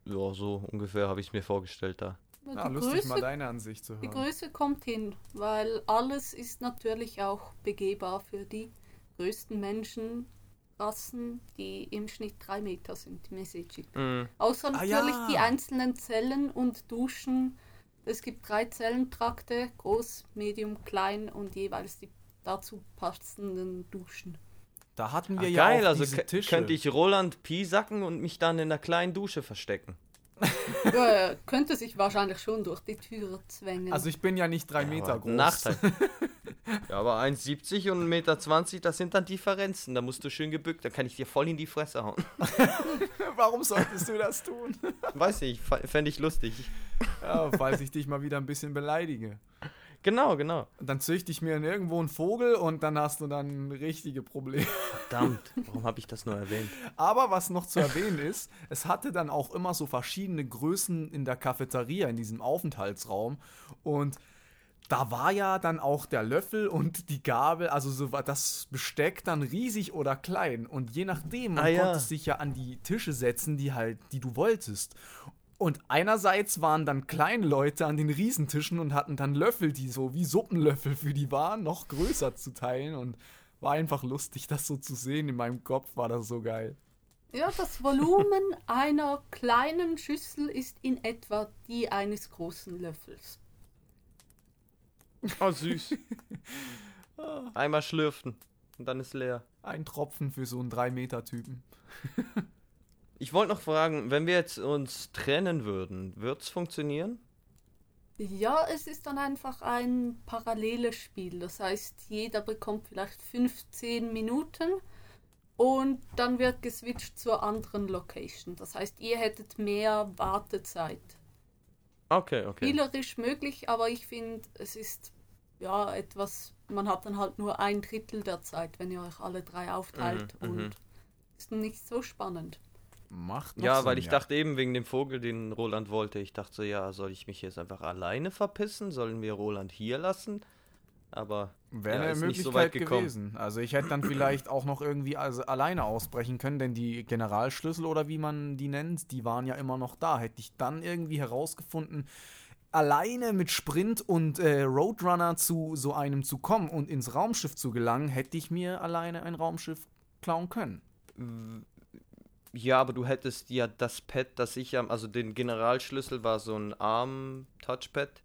Ja, so ungefähr habe ich es mir vorgestellt da. Ja, die, lustig mal Größe, deine Ansicht zu die hören. Größe kommt hin, weil alles ist natürlich auch begehbar für die größten Menschenrassen, die im Schnitt drei Meter sind, die Message. Mm. Außer Ah, natürlich ja. die einzelnen Zellen und Duschen. Es gibt drei Zellentrakte, groß, medium, klein und jeweils die dazu passenden Duschen. Da hatten Ah, wir ja geil, auch also diese Tische. könnte ich Roland Pi sacken und mich dann in einer kleinen Dusche verstecken. ja, er könnte sich wahrscheinlich schon durch die Türe zwängen. Also ich bin ja nicht drei Meter Aber groß. Nachteil. ja, aber 1,70 und 1,20 Meter, das sind dann Differenzen. Da musst du schön gebückt, dann kann ich dir voll in die Fresse hauen. Warum solltest du das tun? Weiß nicht, fände ich lustig. Ja, falls ich dich mal wieder ein bisschen beleidige. Genau, genau. Dann züchte ich mir irgendwo einen Vogel und dann hast du dann richtige Probleme. Verdammt, warum habe ich das nur erwähnt? Aber was noch zu erwähnen ist, es hatte dann auch immer so verschiedene Größen in der Cafeteria, in diesem Aufenthaltsraum. Und da war ja dann auch der Löffel und die Gabel, also so war das Besteck dann riesig oder klein. Und je nachdem, man Ah, ja. konnte sich ja an die Tische setzen, die halt, die du wolltest. Und einerseits waren dann kleine Leute an den Riesentischen und hatten dann Löffel, die so wie Suppenlöffel für die waren, noch größer zu teilen. Und war einfach lustig, das so zu sehen. In meinem Kopf war das so geil. ja, das Volumen einer kleinen Schüssel ist in etwa die eines großen Löffels. Oh, süß. Einmal schlürfen und dann ist leer. Ein Tropfen für so einen 3-Meter-Typen. Ich wollte noch fragen, wenn wir jetzt uns trennen würden, wird's funktionieren? Ja, es ist dann einfach ein paralleles Spiel. Das heißt, jeder bekommt vielleicht 15 Minuten und dann wird geswitcht zur anderen Location. Das heißt, ihr hättet mehr Wartezeit. Okay, okay. Spielerisch möglich, aber ich finde, es ist ja etwas, man hat dann halt nur ein Drittel der Zeit, wenn ihr euch alle drei aufteilt Mhm, mhm. und ist nicht so spannend. Macht Ja, Sinn, weil ich dachte eben wegen dem Vogel, den Roland wollte, ich dachte so, ja, soll ich mich jetzt einfach alleine verpissen? Sollen wir Roland hier lassen? Aber Wäre ja, eine nicht so Möglichkeit weit gekommen. gewesen. Also ich hätte dann vielleicht auch noch irgendwie also alleine ausbrechen können, denn die Generalschlüssel oder wie man die nennt, die waren ja immer noch da. Hätte ich dann irgendwie herausgefunden, alleine mit Sprint und äh, Roadrunner zu so einem zu kommen und ins Raumschiff zu gelangen, hätte ich mir alleine ein Raumschiff klauen können. Ja, aber du hättest ja das Pad, das ich am, also den Generalschlüssel war so ein Arm-Touchpad,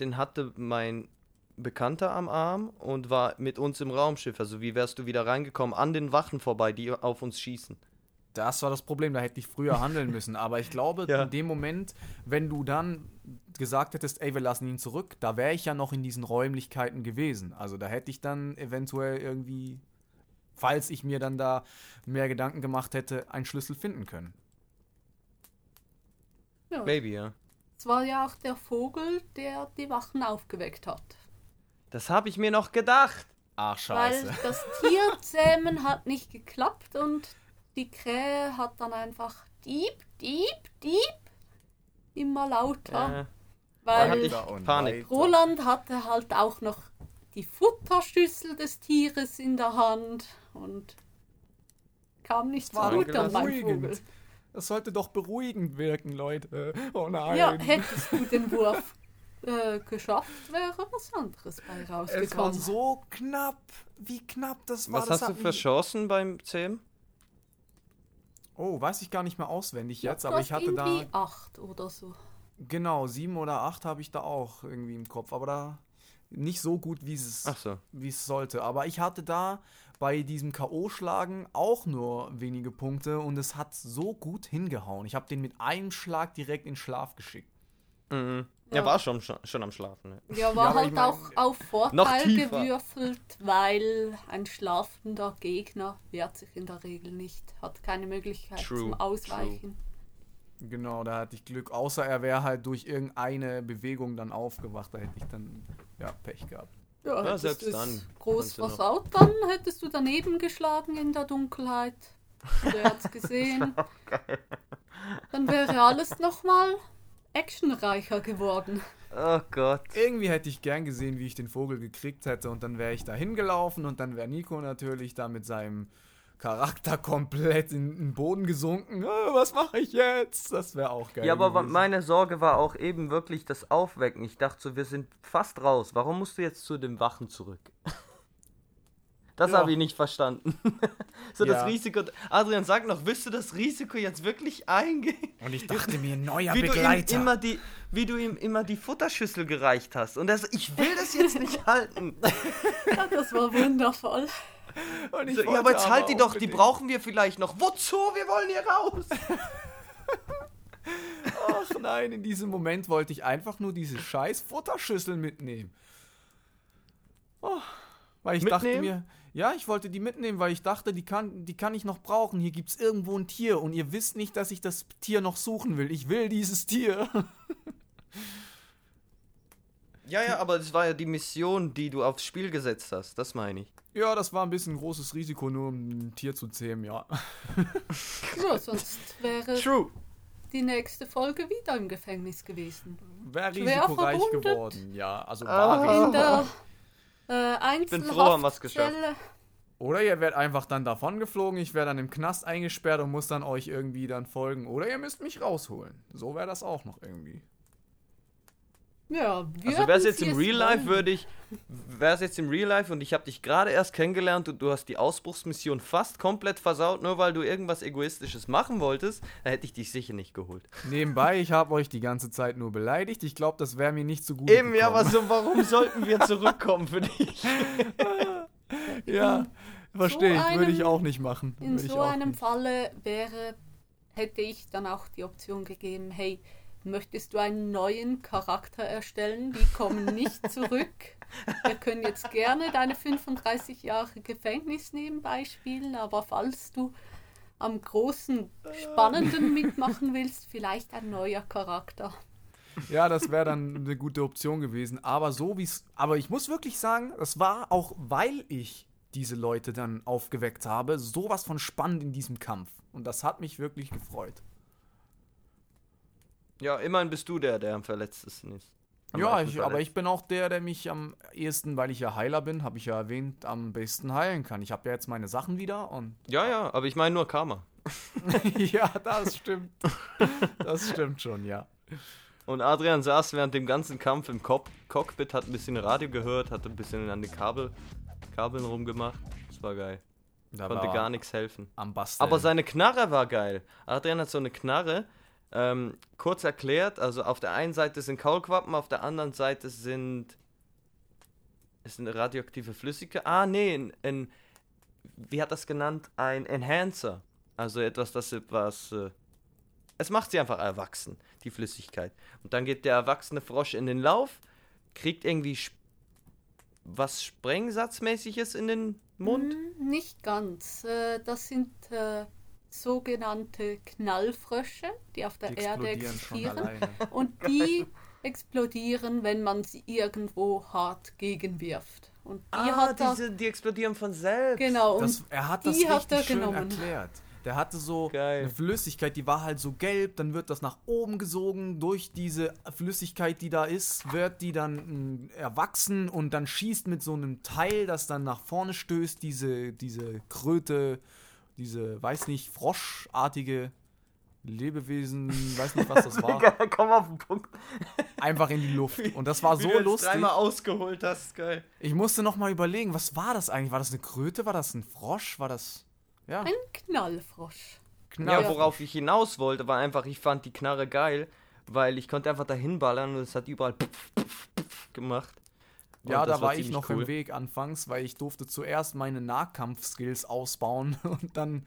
den hatte mein Bekannter am Arm und war mit uns im Raumschiff. Also wie wärst du wieder reingekommen an den Wachen vorbei, die auf uns schießen? Das war das Problem, da hätte ich früher handeln müssen. Aber ich glaube, Ja. in dem Moment, wenn du dann gesagt hättest, ey, wir lassen ihn zurück, da wäre ich ja noch in diesen Räumlichkeiten gewesen. Also da hätte ich dann eventuell irgendwie, falls ich mir dann da mehr Gedanken gemacht hätte, einen Schlüssel finden können. Ja. Maybe, ja. Es war ja auch der Vogel, der die Wachen aufgeweckt hat. Das habe ich mir noch gedacht. Ach, Weil das Tierzähmen hat nicht geklappt und die Krähe hat dann einfach Dieb, Dieb, Dieb immer lauter. Äh, weil Panik. Roland hatte halt auch noch die Futterschüssel des Tieres in der Hand und kam nicht so war gut an beim beruhigend. Vogel. Das sollte doch beruhigend wirken, Leute. Oh nein. Ja, hättest du den Wurf äh, geschafft, wäre was anderes bei es war rausgekommen. so knapp. Wie knapp das war. Was das hast du für Chancen beim Zähmen? Oh, weiß ich gar nicht mehr auswendig jetzt, aber ich hatte da. irgendwie acht oder so. Genau, sieben oder acht habe ich da auch irgendwie im Kopf, aber da nicht so gut, wie es, so. wie es sollte. Aber ich hatte da bei diesem K.O.-Schlagen auch nur wenige Punkte und es hat so gut hingehauen. Ich habe den mit einem Schlag direkt in Schlaf geschickt. Mhm. Ja. Er war schon, schon, schon am Schlafen. Ne? Ja, war ich halt mein, auch auf Vorteil gewürfelt, weil ein schlafender Gegner wehrt sich in der Regel nicht, hat keine Möglichkeit True, zum Ausweichen. Genau, da hatte ich Glück. Außer er wäre halt durch irgendeine Bewegung dann aufgewacht. Da hätte ich dann ja, Pech gehabt. Ja, Ja, selbst dann groß versaut, dann hättest du daneben geschlagen in der Dunkelheit. Der hat's gesehen. Dann wäre alles nochmal actionreicher geworden. Oh Gott. Irgendwie hätte ich gern gesehen, wie ich den Vogel gekriegt hätte und dann wäre ich da hingelaufen und dann wäre Nico natürlich da mit seinem Charakter komplett in den Boden gesunken. Ah, was mache ich jetzt? Das wäre auch geil. Ja, aber gewesen. meine Sorge war auch eben wirklich das Aufwecken. Ich dachte so, wir sind fast raus. Warum musst du jetzt zu den Wachen zurück? Das Ja. habe ich nicht verstanden. so das Ja. Risiko. Adrian, sag noch, willst du das Risiko jetzt wirklich eingehen? Und ich dachte mir, neuer Wie du, ihm Begleiter. immer die, wie du ihm immer die Futterschüssel gereicht hast. Und er so, ich will das jetzt nicht halten. Ja, das war wundervoll. Ja, aber jetzt halt die doch, die brauchen wir vielleicht noch. Wozu? Wir wollen hier raus. Ach nein, in diesem Moment wollte ich einfach nur diese scheiß Futterschüssel mitnehmen. Oh, weil ich dachte Mitnehmen? mir, ja, ich wollte die mitnehmen, weil ich dachte, die kann, die kann ich noch brauchen. Hier gibt es irgendwo ein Tier und ihr wisst nicht, dass ich das Tier noch suchen will. Ich will dieses Tier. Ja, ja, aber das war ja die Mission, die du aufs Spiel gesetzt hast. Das meine ich. Ja, das war ein bisschen ein großes Risiko, nur um ein Tier zu zähmen, ja. Ja, sonst wäre True. die nächste Folge wieder im Gefängnis gewesen. Wäre risikoreich verwundet. geworden, ja. Also Ah. war In der äh, bin froh, haben wir's geschafft. Einzelhaftzelle. Oder ihr werdet einfach dann davon geflogen, ich werde dann im Knast eingesperrt und muss dann euch irgendwie dann folgen. Oder ihr müsst mich rausholen. So wäre das auch noch irgendwie. Ja, Also würden wär's jetzt im es Real Life, würde ich, wär's jetzt im Real Life und ich habe dich gerade erst kennengelernt und du hast die Ausbruchsmission fast komplett versaut, nur weil du irgendwas Egoistisches machen wolltest, dann hätte ich dich sicher nicht geholt. Nebenbei, ich habe euch die ganze Zeit nur beleidigt. Ich glaube, das wäre mir nicht so gut. Eben, ja, aber so, warum sollten wir zurückkommen für dich? Ja, verstehe ich. Würde ich auch nicht machen. In so einem nicht. Falle wäre, hätte ich dann auch die Option gegeben, hey, Möchtest du einen neuen Charakter erstellen? Die kommen nicht zurück. Wir können jetzt gerne deine 35 Jahre Gefängnis nebenbei spielen, aber falls du am großen Spannenden mitmachen willst, vielleicht ein neuer Charakter. Ja, das wäre dann eine gute Option gewesen. Aber so wie es. Aber ich muss wirklich sagen, das war auch, weil ich diese Leute dann aufgeweckt habe, sowas von spannend in diesem Kampf. Und das hat mich wirklich gefreut. Ja, immerhin bist du der, der am verletztesten ist. Am ja, ich, aber ich bin auch der, der mich am ehesten, weil ich ja Heiler bin, habe ich ja erwähnt, am besten heilen kann. Ich habe ja jetzt meine Sachen wieder und. Ja, ja, aber ich meine nur Karma. ja, das stimmt. Das stimmt schon, ja. Und Adrian saß während dem ganzen Kampf im Cock Cockpit, hat ein bisschen Radio gehört, hat ein bisschen an den Kabel, Kabeln rumgemacht. Das war geil. Da Konnte war gar nichts helfen. am Basteln. Aber seine Knarre war geil. Adrian hat so eine Knarre, ähm, kurz erklärt, also auf der einen Seite sind Kaulquappen, auf der anderen Seite sind. Ist eine radioaktive Flüssigkeit. Ah, nee, ein, ein. Wie hat das genannt? Ein Enhancer. Also etwas, das etwas. Äh, es macht sie einfach erwachsen, die Flüssigkeit. Und dann geht der erwachsene Frosch in den Lauf, kriegt irgendwie sp was Sprengsatzmäßiges in den Mund. Hm, Nicht ganz. Äh, Das sind äh, sogenannte Knallfrösche, die auf der die Erde existieren. Und die explodieren, wenn man sie irgendwo hart gegenwirft. Und die Ah, hat er, diese, die explodieren von selbst. genau, und Das, er hat das hat richtig er schön genommen. erklärt. Der hatte so Geil. eine Flüssigkeit, die war halt so gelb, dann wird das nach oben gesogen, durch diese Flüssigkeit, die da ist, wird die dann mh, erwachsen und dann schießt mit so einem Teil, das dann nach vorne stößt, diese, diese Kröte, diese, weiß nicht, froschartige Lebewesen, weiß nicht, was das war, Komm auf den Punkt. einfach in die Luft. Und das war Wie so du jetzt lustig. dreimal ausgeholt hast, geil. Ich musste noch mal überlegen, was war das eigentlich? War das eine Kröte? War das ein Frosch? War das, ja, ein Knallfrosch. Knall. Ja, worauf ich hinaus wollte, war einfach, ich fand die Knarre geil, weil ich konnte einfach dahin ballern und es hat überall pf, pf, pf gemacht. Ja, da war ich ziemlich noch im Weg anfangs, weil ich durfte zuerst meine Nahkampf-Skills ausbauen und dann,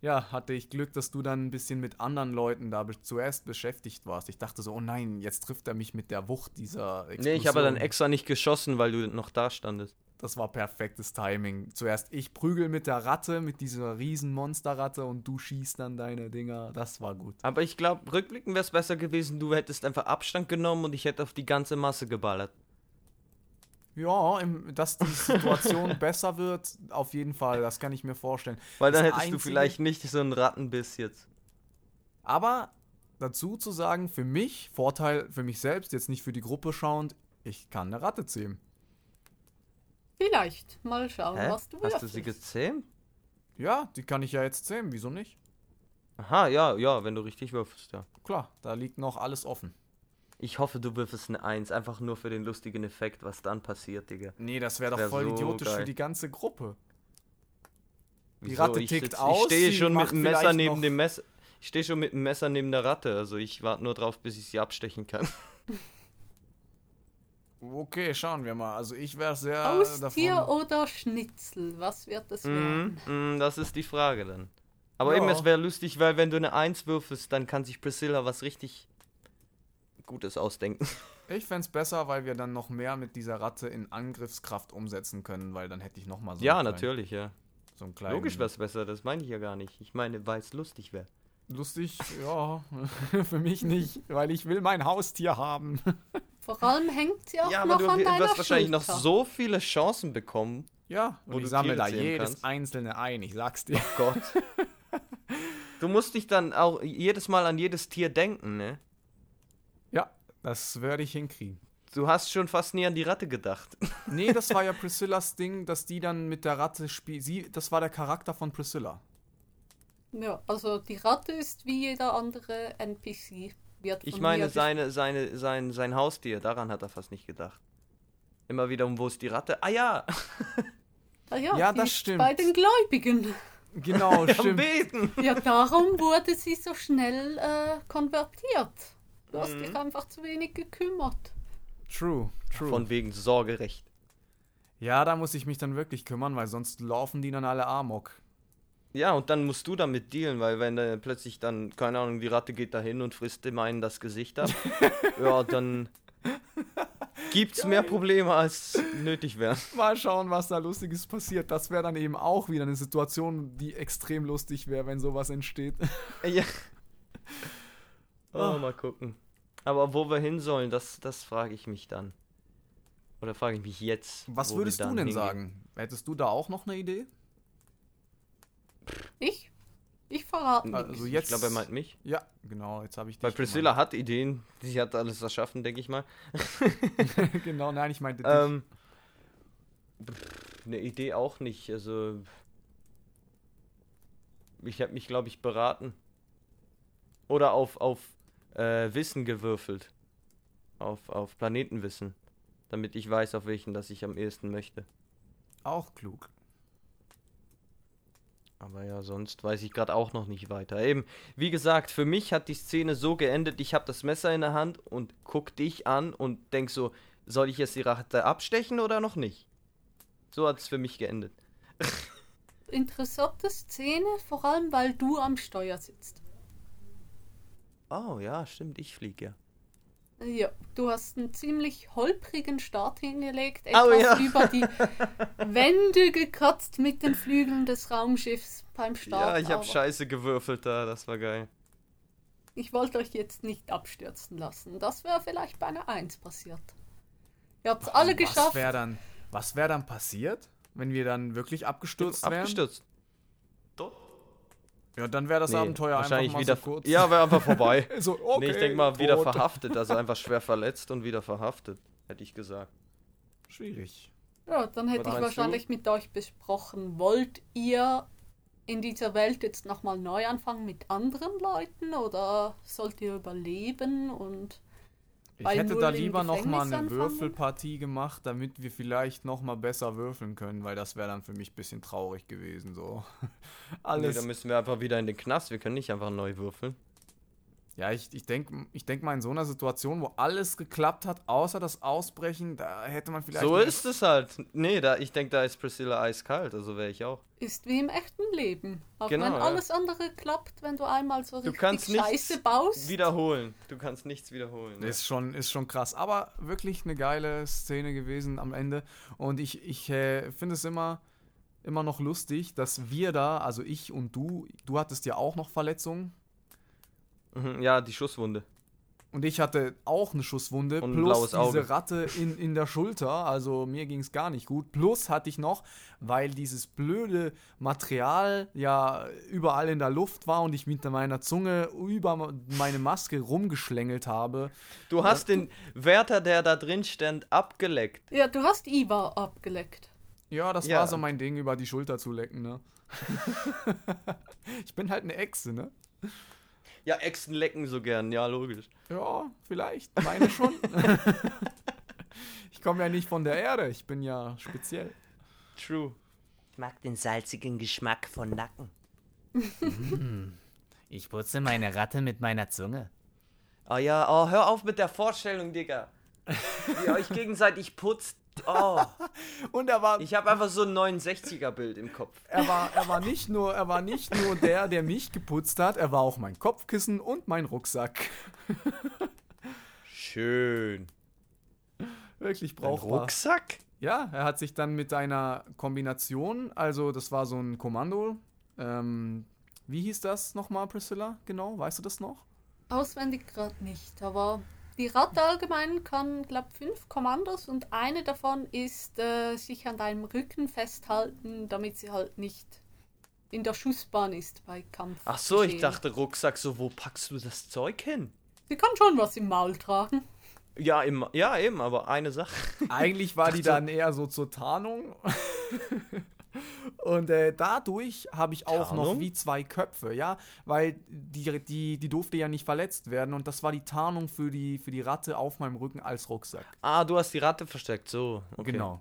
ja, hatte ich Glück, dass du dann ein bisschen mit anderen Leuten da be zuerst beschäftigt warst. Ich dachte so, oh nein, jetzt trifft er mich mit der Wucht dieser Explosion. Nee, ich habe dann extra nicht geschossen, weil du noch da standest. Das war perfektes Timing. Zuerst ich prügel mit der Ratte, mit dieser riesen Monsterratte und du schießt dann deine Dinger. Das war gut. Aber ich glaube, rückblickend wäre es besser gewesen, du hättest einfach Abstand genommen und ich hätte auf die ganze Masse geballert. Ja, im, dass die Situation besser wird, auf jeden Fall, das kann ich mir vorstellen. Weil dann Das hättest du Einzige- vielleicht nicht so einen Rattenbiss jetzt. Aber dazu zu sagen, für mich, Vorteil für mich selbst, jetzt nicht für die Gruppe schauend, ich kann eine Ratte zähmen. Vielleicht. Mal schauen, Hä? was du Hast du sie gezähmt? Ja, die kann ich ja jetzt zähmen, wieso nicht? Aha, ja, ja, wenn du richtig würfelst, ja. Klar, da liegt noch alles offen. Ich hoffe, du würfelst eine Eins, einfach nur für den lustigen Effekt, was dann passiert, Digga. Nee, das wäre doch Wär voll so idiotisch geil. für die ganze Gruppe. Die Wieso? Ratte ich tickt sitz- aus, Ich stehe schon mit dem Messer neben dem Messer. Ich stehe schon mit dem Messer neben der Ratte, also ich warte nur drauf, bis ich sie abstechen kann. Okay, schauen wir mal. Also ich wäre sehr Haustier davon... oder Schnitzel? Was wird das Mhm, werden? mhm, das ist die Frage dann. Aber Ja. eben, es wäre lustig, weil wenn du eine Eins würfelst, dann kann sich Priscilla was richtig Gutes ausdenken. Ich fände es besser, weil wir dann noch mehr mit dieser Ratte in Angriffskraft umsetzen können, weil dann hätte ich noch mal so ja, einen kleinen- natürlich, ja. So einen kleinen, Logisch wäre es besser, das meine ich ja gar nicht. Ich meine, weil es lustig wäre. Lustig, ja, für mich nicht, weil ich will mein Haustier haben. Vor allem hängt sie auch Ja, aber noch du an deiner wirst wahrscheinlich noch so viele Chancen bekommen. Ja, Wo und du ich sammle da jedes kannst. einzelne ein, ich sag's dir. Gott. du musst dich dann auch jedes Mal an jedes Tier denken, ne? Das werde ich hinkriegen. Du hast schon fast nie an die Ratte gedacht. Nee, das war ja Priscillas Ding, dass die dann mit der Ratte spielt. Sie, das war der Charakter von Priscilla. Ja, also die Ratte ist wie jeder andere NPC. Wird Ich meine, seine, seine, sein, sein Haustier, daran hat er fast nicht gedacht. Immer wieder, um wo ist die Ratte? Ah ja, Ah, ja, Ja, die das ist stimmt. Bei den Gläubigen. Genau, am stimmt. Beten. Ja, darum wurde sie so schnell äh, konvertiert. Du hast Mhm. dich einfach zu wenig gekümmert. True, true. Von wegen Sorgerecht. ja, da muss ich mich dann wirklich kümmern, weil sonst laufen die dann alle Amok. Ja, und dann musst du damit dealen, weil wenn äh, plötzlich dann, keine Ahnung, die Ratte geht dahin und frisst dem einen das Gesicht ab, ja, dann gibt's mehr Probleme als nötig wären. Mal schauen, was da Lustiges passiert. Das wäre dann eben auch wieder eine Situation, die extrem lustig wäre, wenn sowas entsteht. Ja. Oh, mal gucken. Aber wo wir hin sollen, das, das frage ich mich dann. Oder frage ich mich jetzt. Was würdest du denn hingehen. sagen? Hättest du da auch noch eine Idee? Ich? Ich verrate Also nichts. jetzt. Ich glaube, er meint mich. Ja, genau, jetzt habe ich dich Weil Priscilla hat Ideen. Sie hat alles erschaffen, denke ich mal. gemeint. genau, nein, ich meinte dich. Ähm, eine Idee auch nicht. Also. Ich habe mich, glaube ich, beraten. Oder auf, auf äh, Wissen gewürfelt. Auf, auf Planetenwissen. Damit ich weiß, auf welchen das ich am ehesten möchte. Auch klug. Aber ja, sonst weiß ich gerade auch noch nicht weiter. Eben, wie gesagt, für mich hat die Szene so geendet, ich habe das Messer in der Hand und guck dich an und denk so, soll ich jetzt die Ratte abstechen oder noch nicht? So hat es für mich geendet. Interessante Szene, vor allem weil du am Steuer sitzt. Oh ja, stimmt, ich fliege ja. Ja, du hast einen ziemlich holprigen Start hingelegt, Oh, etwas ja. über die Wände gekratzt mit den Flügeln des Raumschiffs beim Start. Ja, ich habe Scheiße gewürfelt da, das war geil. Ich wollte euch jetzt nicht abstürzen lassen. Das wäre vielleicht bei einer 1 passiert. Ihr habt es alle was geschafft. wäre dann, was wär dann passiert, wenn wir dann wirklich abgestürzt wären? Abgestürzt. Ja, dann wäre das Nee, Abenteuer einfach wahrscheinlich mal wieder. so kurz. Ja, wäre einfach vorbei. so, okay, nee, ich denke mal wieder tot. verhaftet, also einfach schwer verletzt und wieder verhaftet, hätte ich gesagt. Schwierig. Ja, dann hätte Was ich meinst du? wahrscheinlich mit euch besprochen, wollt ihr in dieser Welt jetzt nochmal neu anfangen mit anderen Leuten oder sollt ihr überleben und Ich hätte da lieber noch mal Gefängnis eine anfangen? Würfelpartie gemacht, damit wir vielleicht noch mal besser würfeln können, weil das wäre dann für mich ein bisschen traurig gewesen. So. Nee, Alles. dann müssen wir einfach wieder in den Knast, wir können nicht einfach neu würfeln. Ja, ich, ich denke ich denk mal in so einer Situation, wo alles geklappt hat, außer das Ausbrechen, da hätte man vielleicht. So ist es halt. Nee, da, ich denke, da ist Priscilla eiskalt, also wäre ich auch. ist wie im echten Leben. Auch Genau, wenn ja. alles andere klappt, wenn du einmal so Du richtig kannst nichts Scheiße baust. wiederholen. Du kannst nichts wiederholen. Ist schon, ist schon krass. Aber wirklich eine geile Szene gewesen am Ende. Und ich, ich äh, finde es immer, immer noch lustig, dass wir da, also ich und du, du hattest ja auch noch Verletzungen. Mhm, ja, die Schusswunde. Und ich hatte auch eine Schusswunde Und ein plus diese Auge. Ratte in, in der Schulter. Also mir ging es gar nicht gut. Plus hatte ich noch, weil dieses blöde Material ja überall in der Luft war und ich mit meiner Zunge über meine Maske rumgeschlängelt habe. Du hast den Wärter, der da drin stand, abgeleckt. Ja, du hast Iva abgeleckt. Ja, das Ja. war so mein Ding, über die Schulter zu lecken, ne? ich bin halt eine Echse, ne? Ja, Echsen lecken so gern, ja, logisch. Ja, vielleicht. Meine schon. ich komme ja nicht von der Erde, ich bin ja speziell. True. Ich mag den salzigen Geschmack von Nacken. Ich putze meine Ratte mit meiner Zunge. Ah ja, oh, hör auf mit der Vorstellung, Digga. Wie ihr euch gegenseitig putzt. Oh, Und er war, ich habe einfach so ein 69er-Bild im Kopf. er war, er war nicht nur, er war nicht nur der, der mich geputzt hat, er war auch mein Kopfkissen und mein Rucksack. Schön. Wirklich Ein brauchbar. Rucksack? Ja, er hat sich dann mit einer Kombination, also das war so ein Kommando. Ähm, wie hieß das nochmal, Priscilla? Genau, weißt du das noch? Auswendig gerade nicht, aber die Ratte allgemein kann, glaube fünf Kommandos und eine davon ist, äh, sich an deinem Rücken festhalten, damit sie halt nicht in der Schussbahn ist bei Kampf. Ach so, ich dachte Rucksack, so wo packst du das Zeug hin? Sie kann schon was im Maul tragen. Ja, im, ja eben, aber eine Sache. Eigentlich war die dann eher so zur Tarnung. Und äh, dadurch habe ich auch noch Tarnung? wie zwei Köpfe, ja, weil die, die, die durfte ja nicht verletzt werden und das war die Tarnung für die, für die Ratte auf meinem Rücken als Rucksack. Ah, du hast die Ratte versteckt, so. Okay. Genau.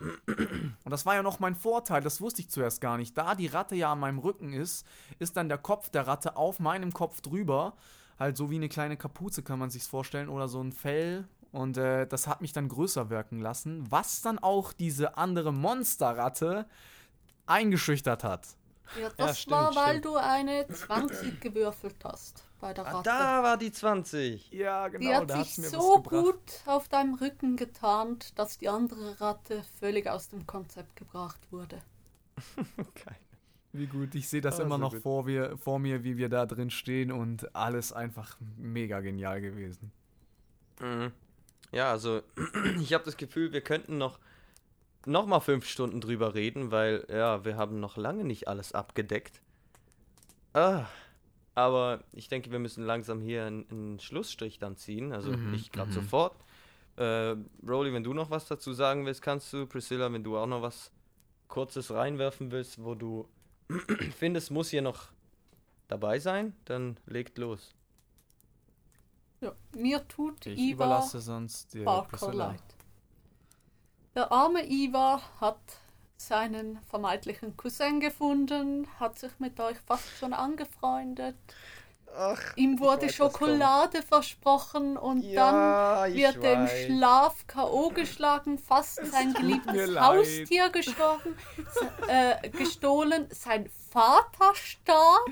Und das war ja noch mein Vorteil, das wusste ich zuerst gar nicht. Da die Ratte ja an meinem Rücken ist, ist dann der Kopf der Ratte auf meinem Kopf drüber. Halt so wie eine kleine Kapuze kann man sich's vorstellen oder so ein Fell. Und äh, das hat mich dann größer wirken lassen, was dann auch diese andere Monsterratte eingeschüchtert hat. Ja, das stimmt, war, weil stimmt. du eine 20 gewürfelt hast bei der Ah, Ratte. da war die 20. Ja, die genau, hat da sich so gut auf deinem Rücken getarnt, dass die andere Ratte völlig aus dem Konzept gebracht wurde. Geil. Wie gut, ich sehe das Ah, immer so noch gut. vor, wir, vor mir, wie wir da drin stehen und alles einfach mega genial gewesen. Mhm. Ja, also ich habe das Gefühl, wir könnten noch, noch mal fünf Stunden drüber reden, weil ja, wir haben noch lange nicht alles abgedeckt. Ah, aber ich denke, wir müssen langsam hier einen, einen Schlussstrich dann ziehen. Also Mhm, nicht gerade mhm. sofort. Äh, Rolly, wenn du noch was dazu sagen willst, kannst du. Priscilla, wenn du auch noch was Kurzes reinwerfen willst, wo du findest, muss hier noch dabei sein, dann legt los. Ja, mir tut Ich Iva überlasse sonst dir Barker leid. Der arme Iva hat seinen vermeintlichen Cousin gefunden, hat sich mit euch fast schon angefreundet. Ach, Ihm wurde Schokolade versprochen und Ja, dann wird er im. Schlaf K.O. geschlagen, fast sein mir geliebtes. Haustier gestorben, äh, gestohlen, sein Vater starb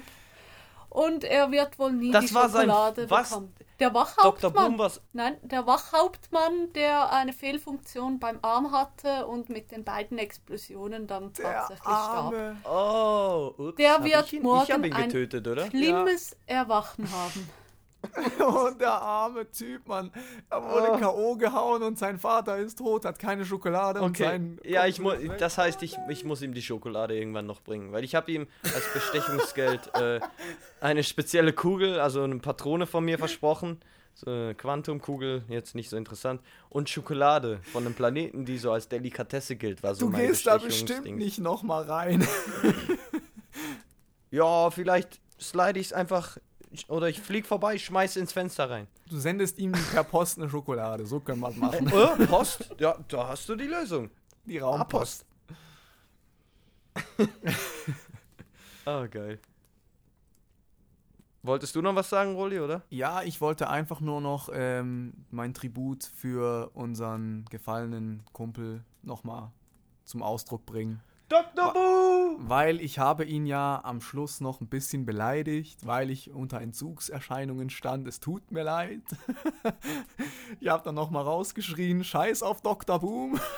und er wird wohl nie Das die war sein- Schokolade was? bekommen. Der Dr. Wachhauptmann. Boom was. Nein, der Wachhauptmann, der eine Fehlfunktion beim Arm hatte und mit den beiden Explosionen dann Der tatsächlich starb. Oh, ups, Der hab wird ich ihn, morgen Ich hab ihn ein- getötet, oder? Schlimmes Erwachen haben. Und der arme Typ, Mann. Er wurde Oh. K.O. gehauen und sein Vater ist tot, hat keine Schokolade und Okay, sein. ja, ich muss. Das heißt, ich, ich muss ihm die Schokolade irgendwann noch bringen, weil ich habe ihm als Bestechungsgeld äh, eine spezielle Kugel, also eine Patrone von mir versprochen. So eine Quantumkugel, jetzt nicht so interessant. Und Schokolade von einem Planeten, die so als Delikatesse gilt, war so Du mein gehst da bestimmt nicht nochmal rein. Ja, vielleicht slide ich es einfach oder ich flieg vorbei, schmeiß ins Fenster rein. Du sendest ihm per Post eine Schokolade. So können wir es machen. Äh, Post? Ja, da hast du die Lösung. Die Raumpost. Ah, geil. Wolltest du noch was sagen, Rolli, oder? Ja, ich wollte einfach nur noch ähm, mein Tribut für unseren gefallenen Kumpel nochmal zum Ausdruck bringen. Dr. Boo! Weil ich habe ihn ja am Schluss noch ein bisschen beleidigt, weil ich unter Entzugserscheinungen stand. Es tut mir leid. ich habe dann nochmal rausgeschrien, Scheiß auf Dr. Boom.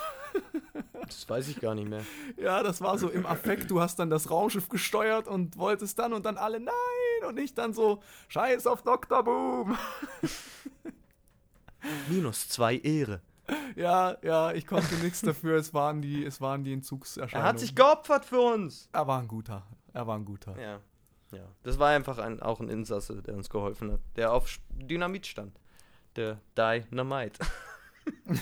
Das weiß ich gar nicht mehr. Ja, das war so im Affekt. Du hast dann das Raumschiff gesteuert und wolltest dann und dann alle Nein und ich dann so Scheiß auf Dr. Boom. Minus zwei Ehre. Ja, ja, ich konnte nichts dafür. Es waren die, es waren die Entzugserscheinungen. Er hat sich geopfert für uns. Er war ein guter. Er war ein guter. Ja. Ja. Das war einfach ein, auch ein Insasse, der uns geholfen hat. Der auf Dynamit stand. Der Dynamite.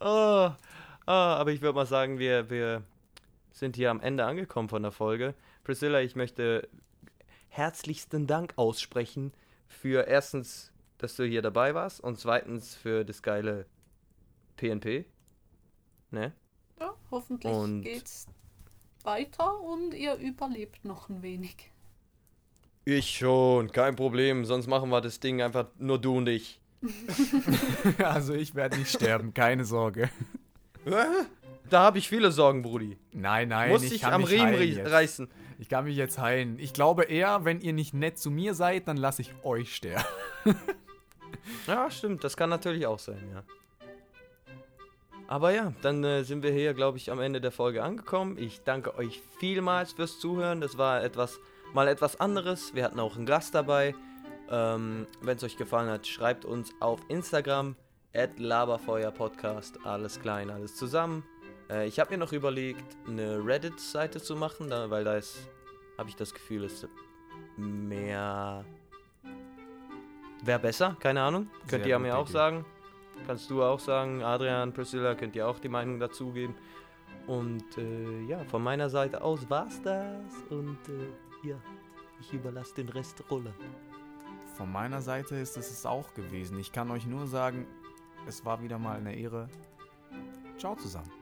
oh, oh, aber ich würde mal sagen, wir, wir sind hier am Ende angekommen von der Folge. Priscilla, ich möchte herzlichsten Dank aussprechen für erstens, dass du hier dabei warst und zweitens für das geile PNP. Ne? Ja, hoffentlich Und- geht's weiter und ihr überlebt noch ein wenig. Ich schon, kein Problem. Sonst machen wir das Ding einfach nur du und ich. Also ich werde nicht sterben, keine Sorge. Da habe ich viele Sorgen, Brudi. Nein, nein, Muss ich ich kann am mich Riemen reißen. Ich kann mich jetzt heilen. Ich glaube eher, wenn ihr nicht nett zu mir seid, dann lasse ich euch sterben. Ja, stimmt, das kann natürlich auch sein, ja. Aber ja, dann äh, sind wir hier, glaube ich, am Ende der Folge angekommen. Ich danke euch vielmals fürs Zuhören. Das war etwas, mal etwas anderes. Wir hatten auch einen Gast dabei. Ähm, Wenn es euch gefallen hat, schreibt uns auf Instagram Laberfeuerpodcast. Alles klein, alles zusammen. Äh, ich habe mir noch überlegt, eine Reddit-Seite zu machen, da, weil da ist, habe ich das Gefühl, ist mehr. Wäre besser, keine Ahnung. Könnt Sehr ihr mir auch sagen. Kannst du auch sagen, Adrian, Priscilla, könnt ihr auch die Meinung dazugeben. Und äh, ja, von meiner Seite aus war's das. Und äh, ja, ich überlasse den Rest Rolle. Von meiner Seite ist es es auch gewesen. Ich kann euch nur sagen, es war wieder mal eine Ehre. Ciao zusammen.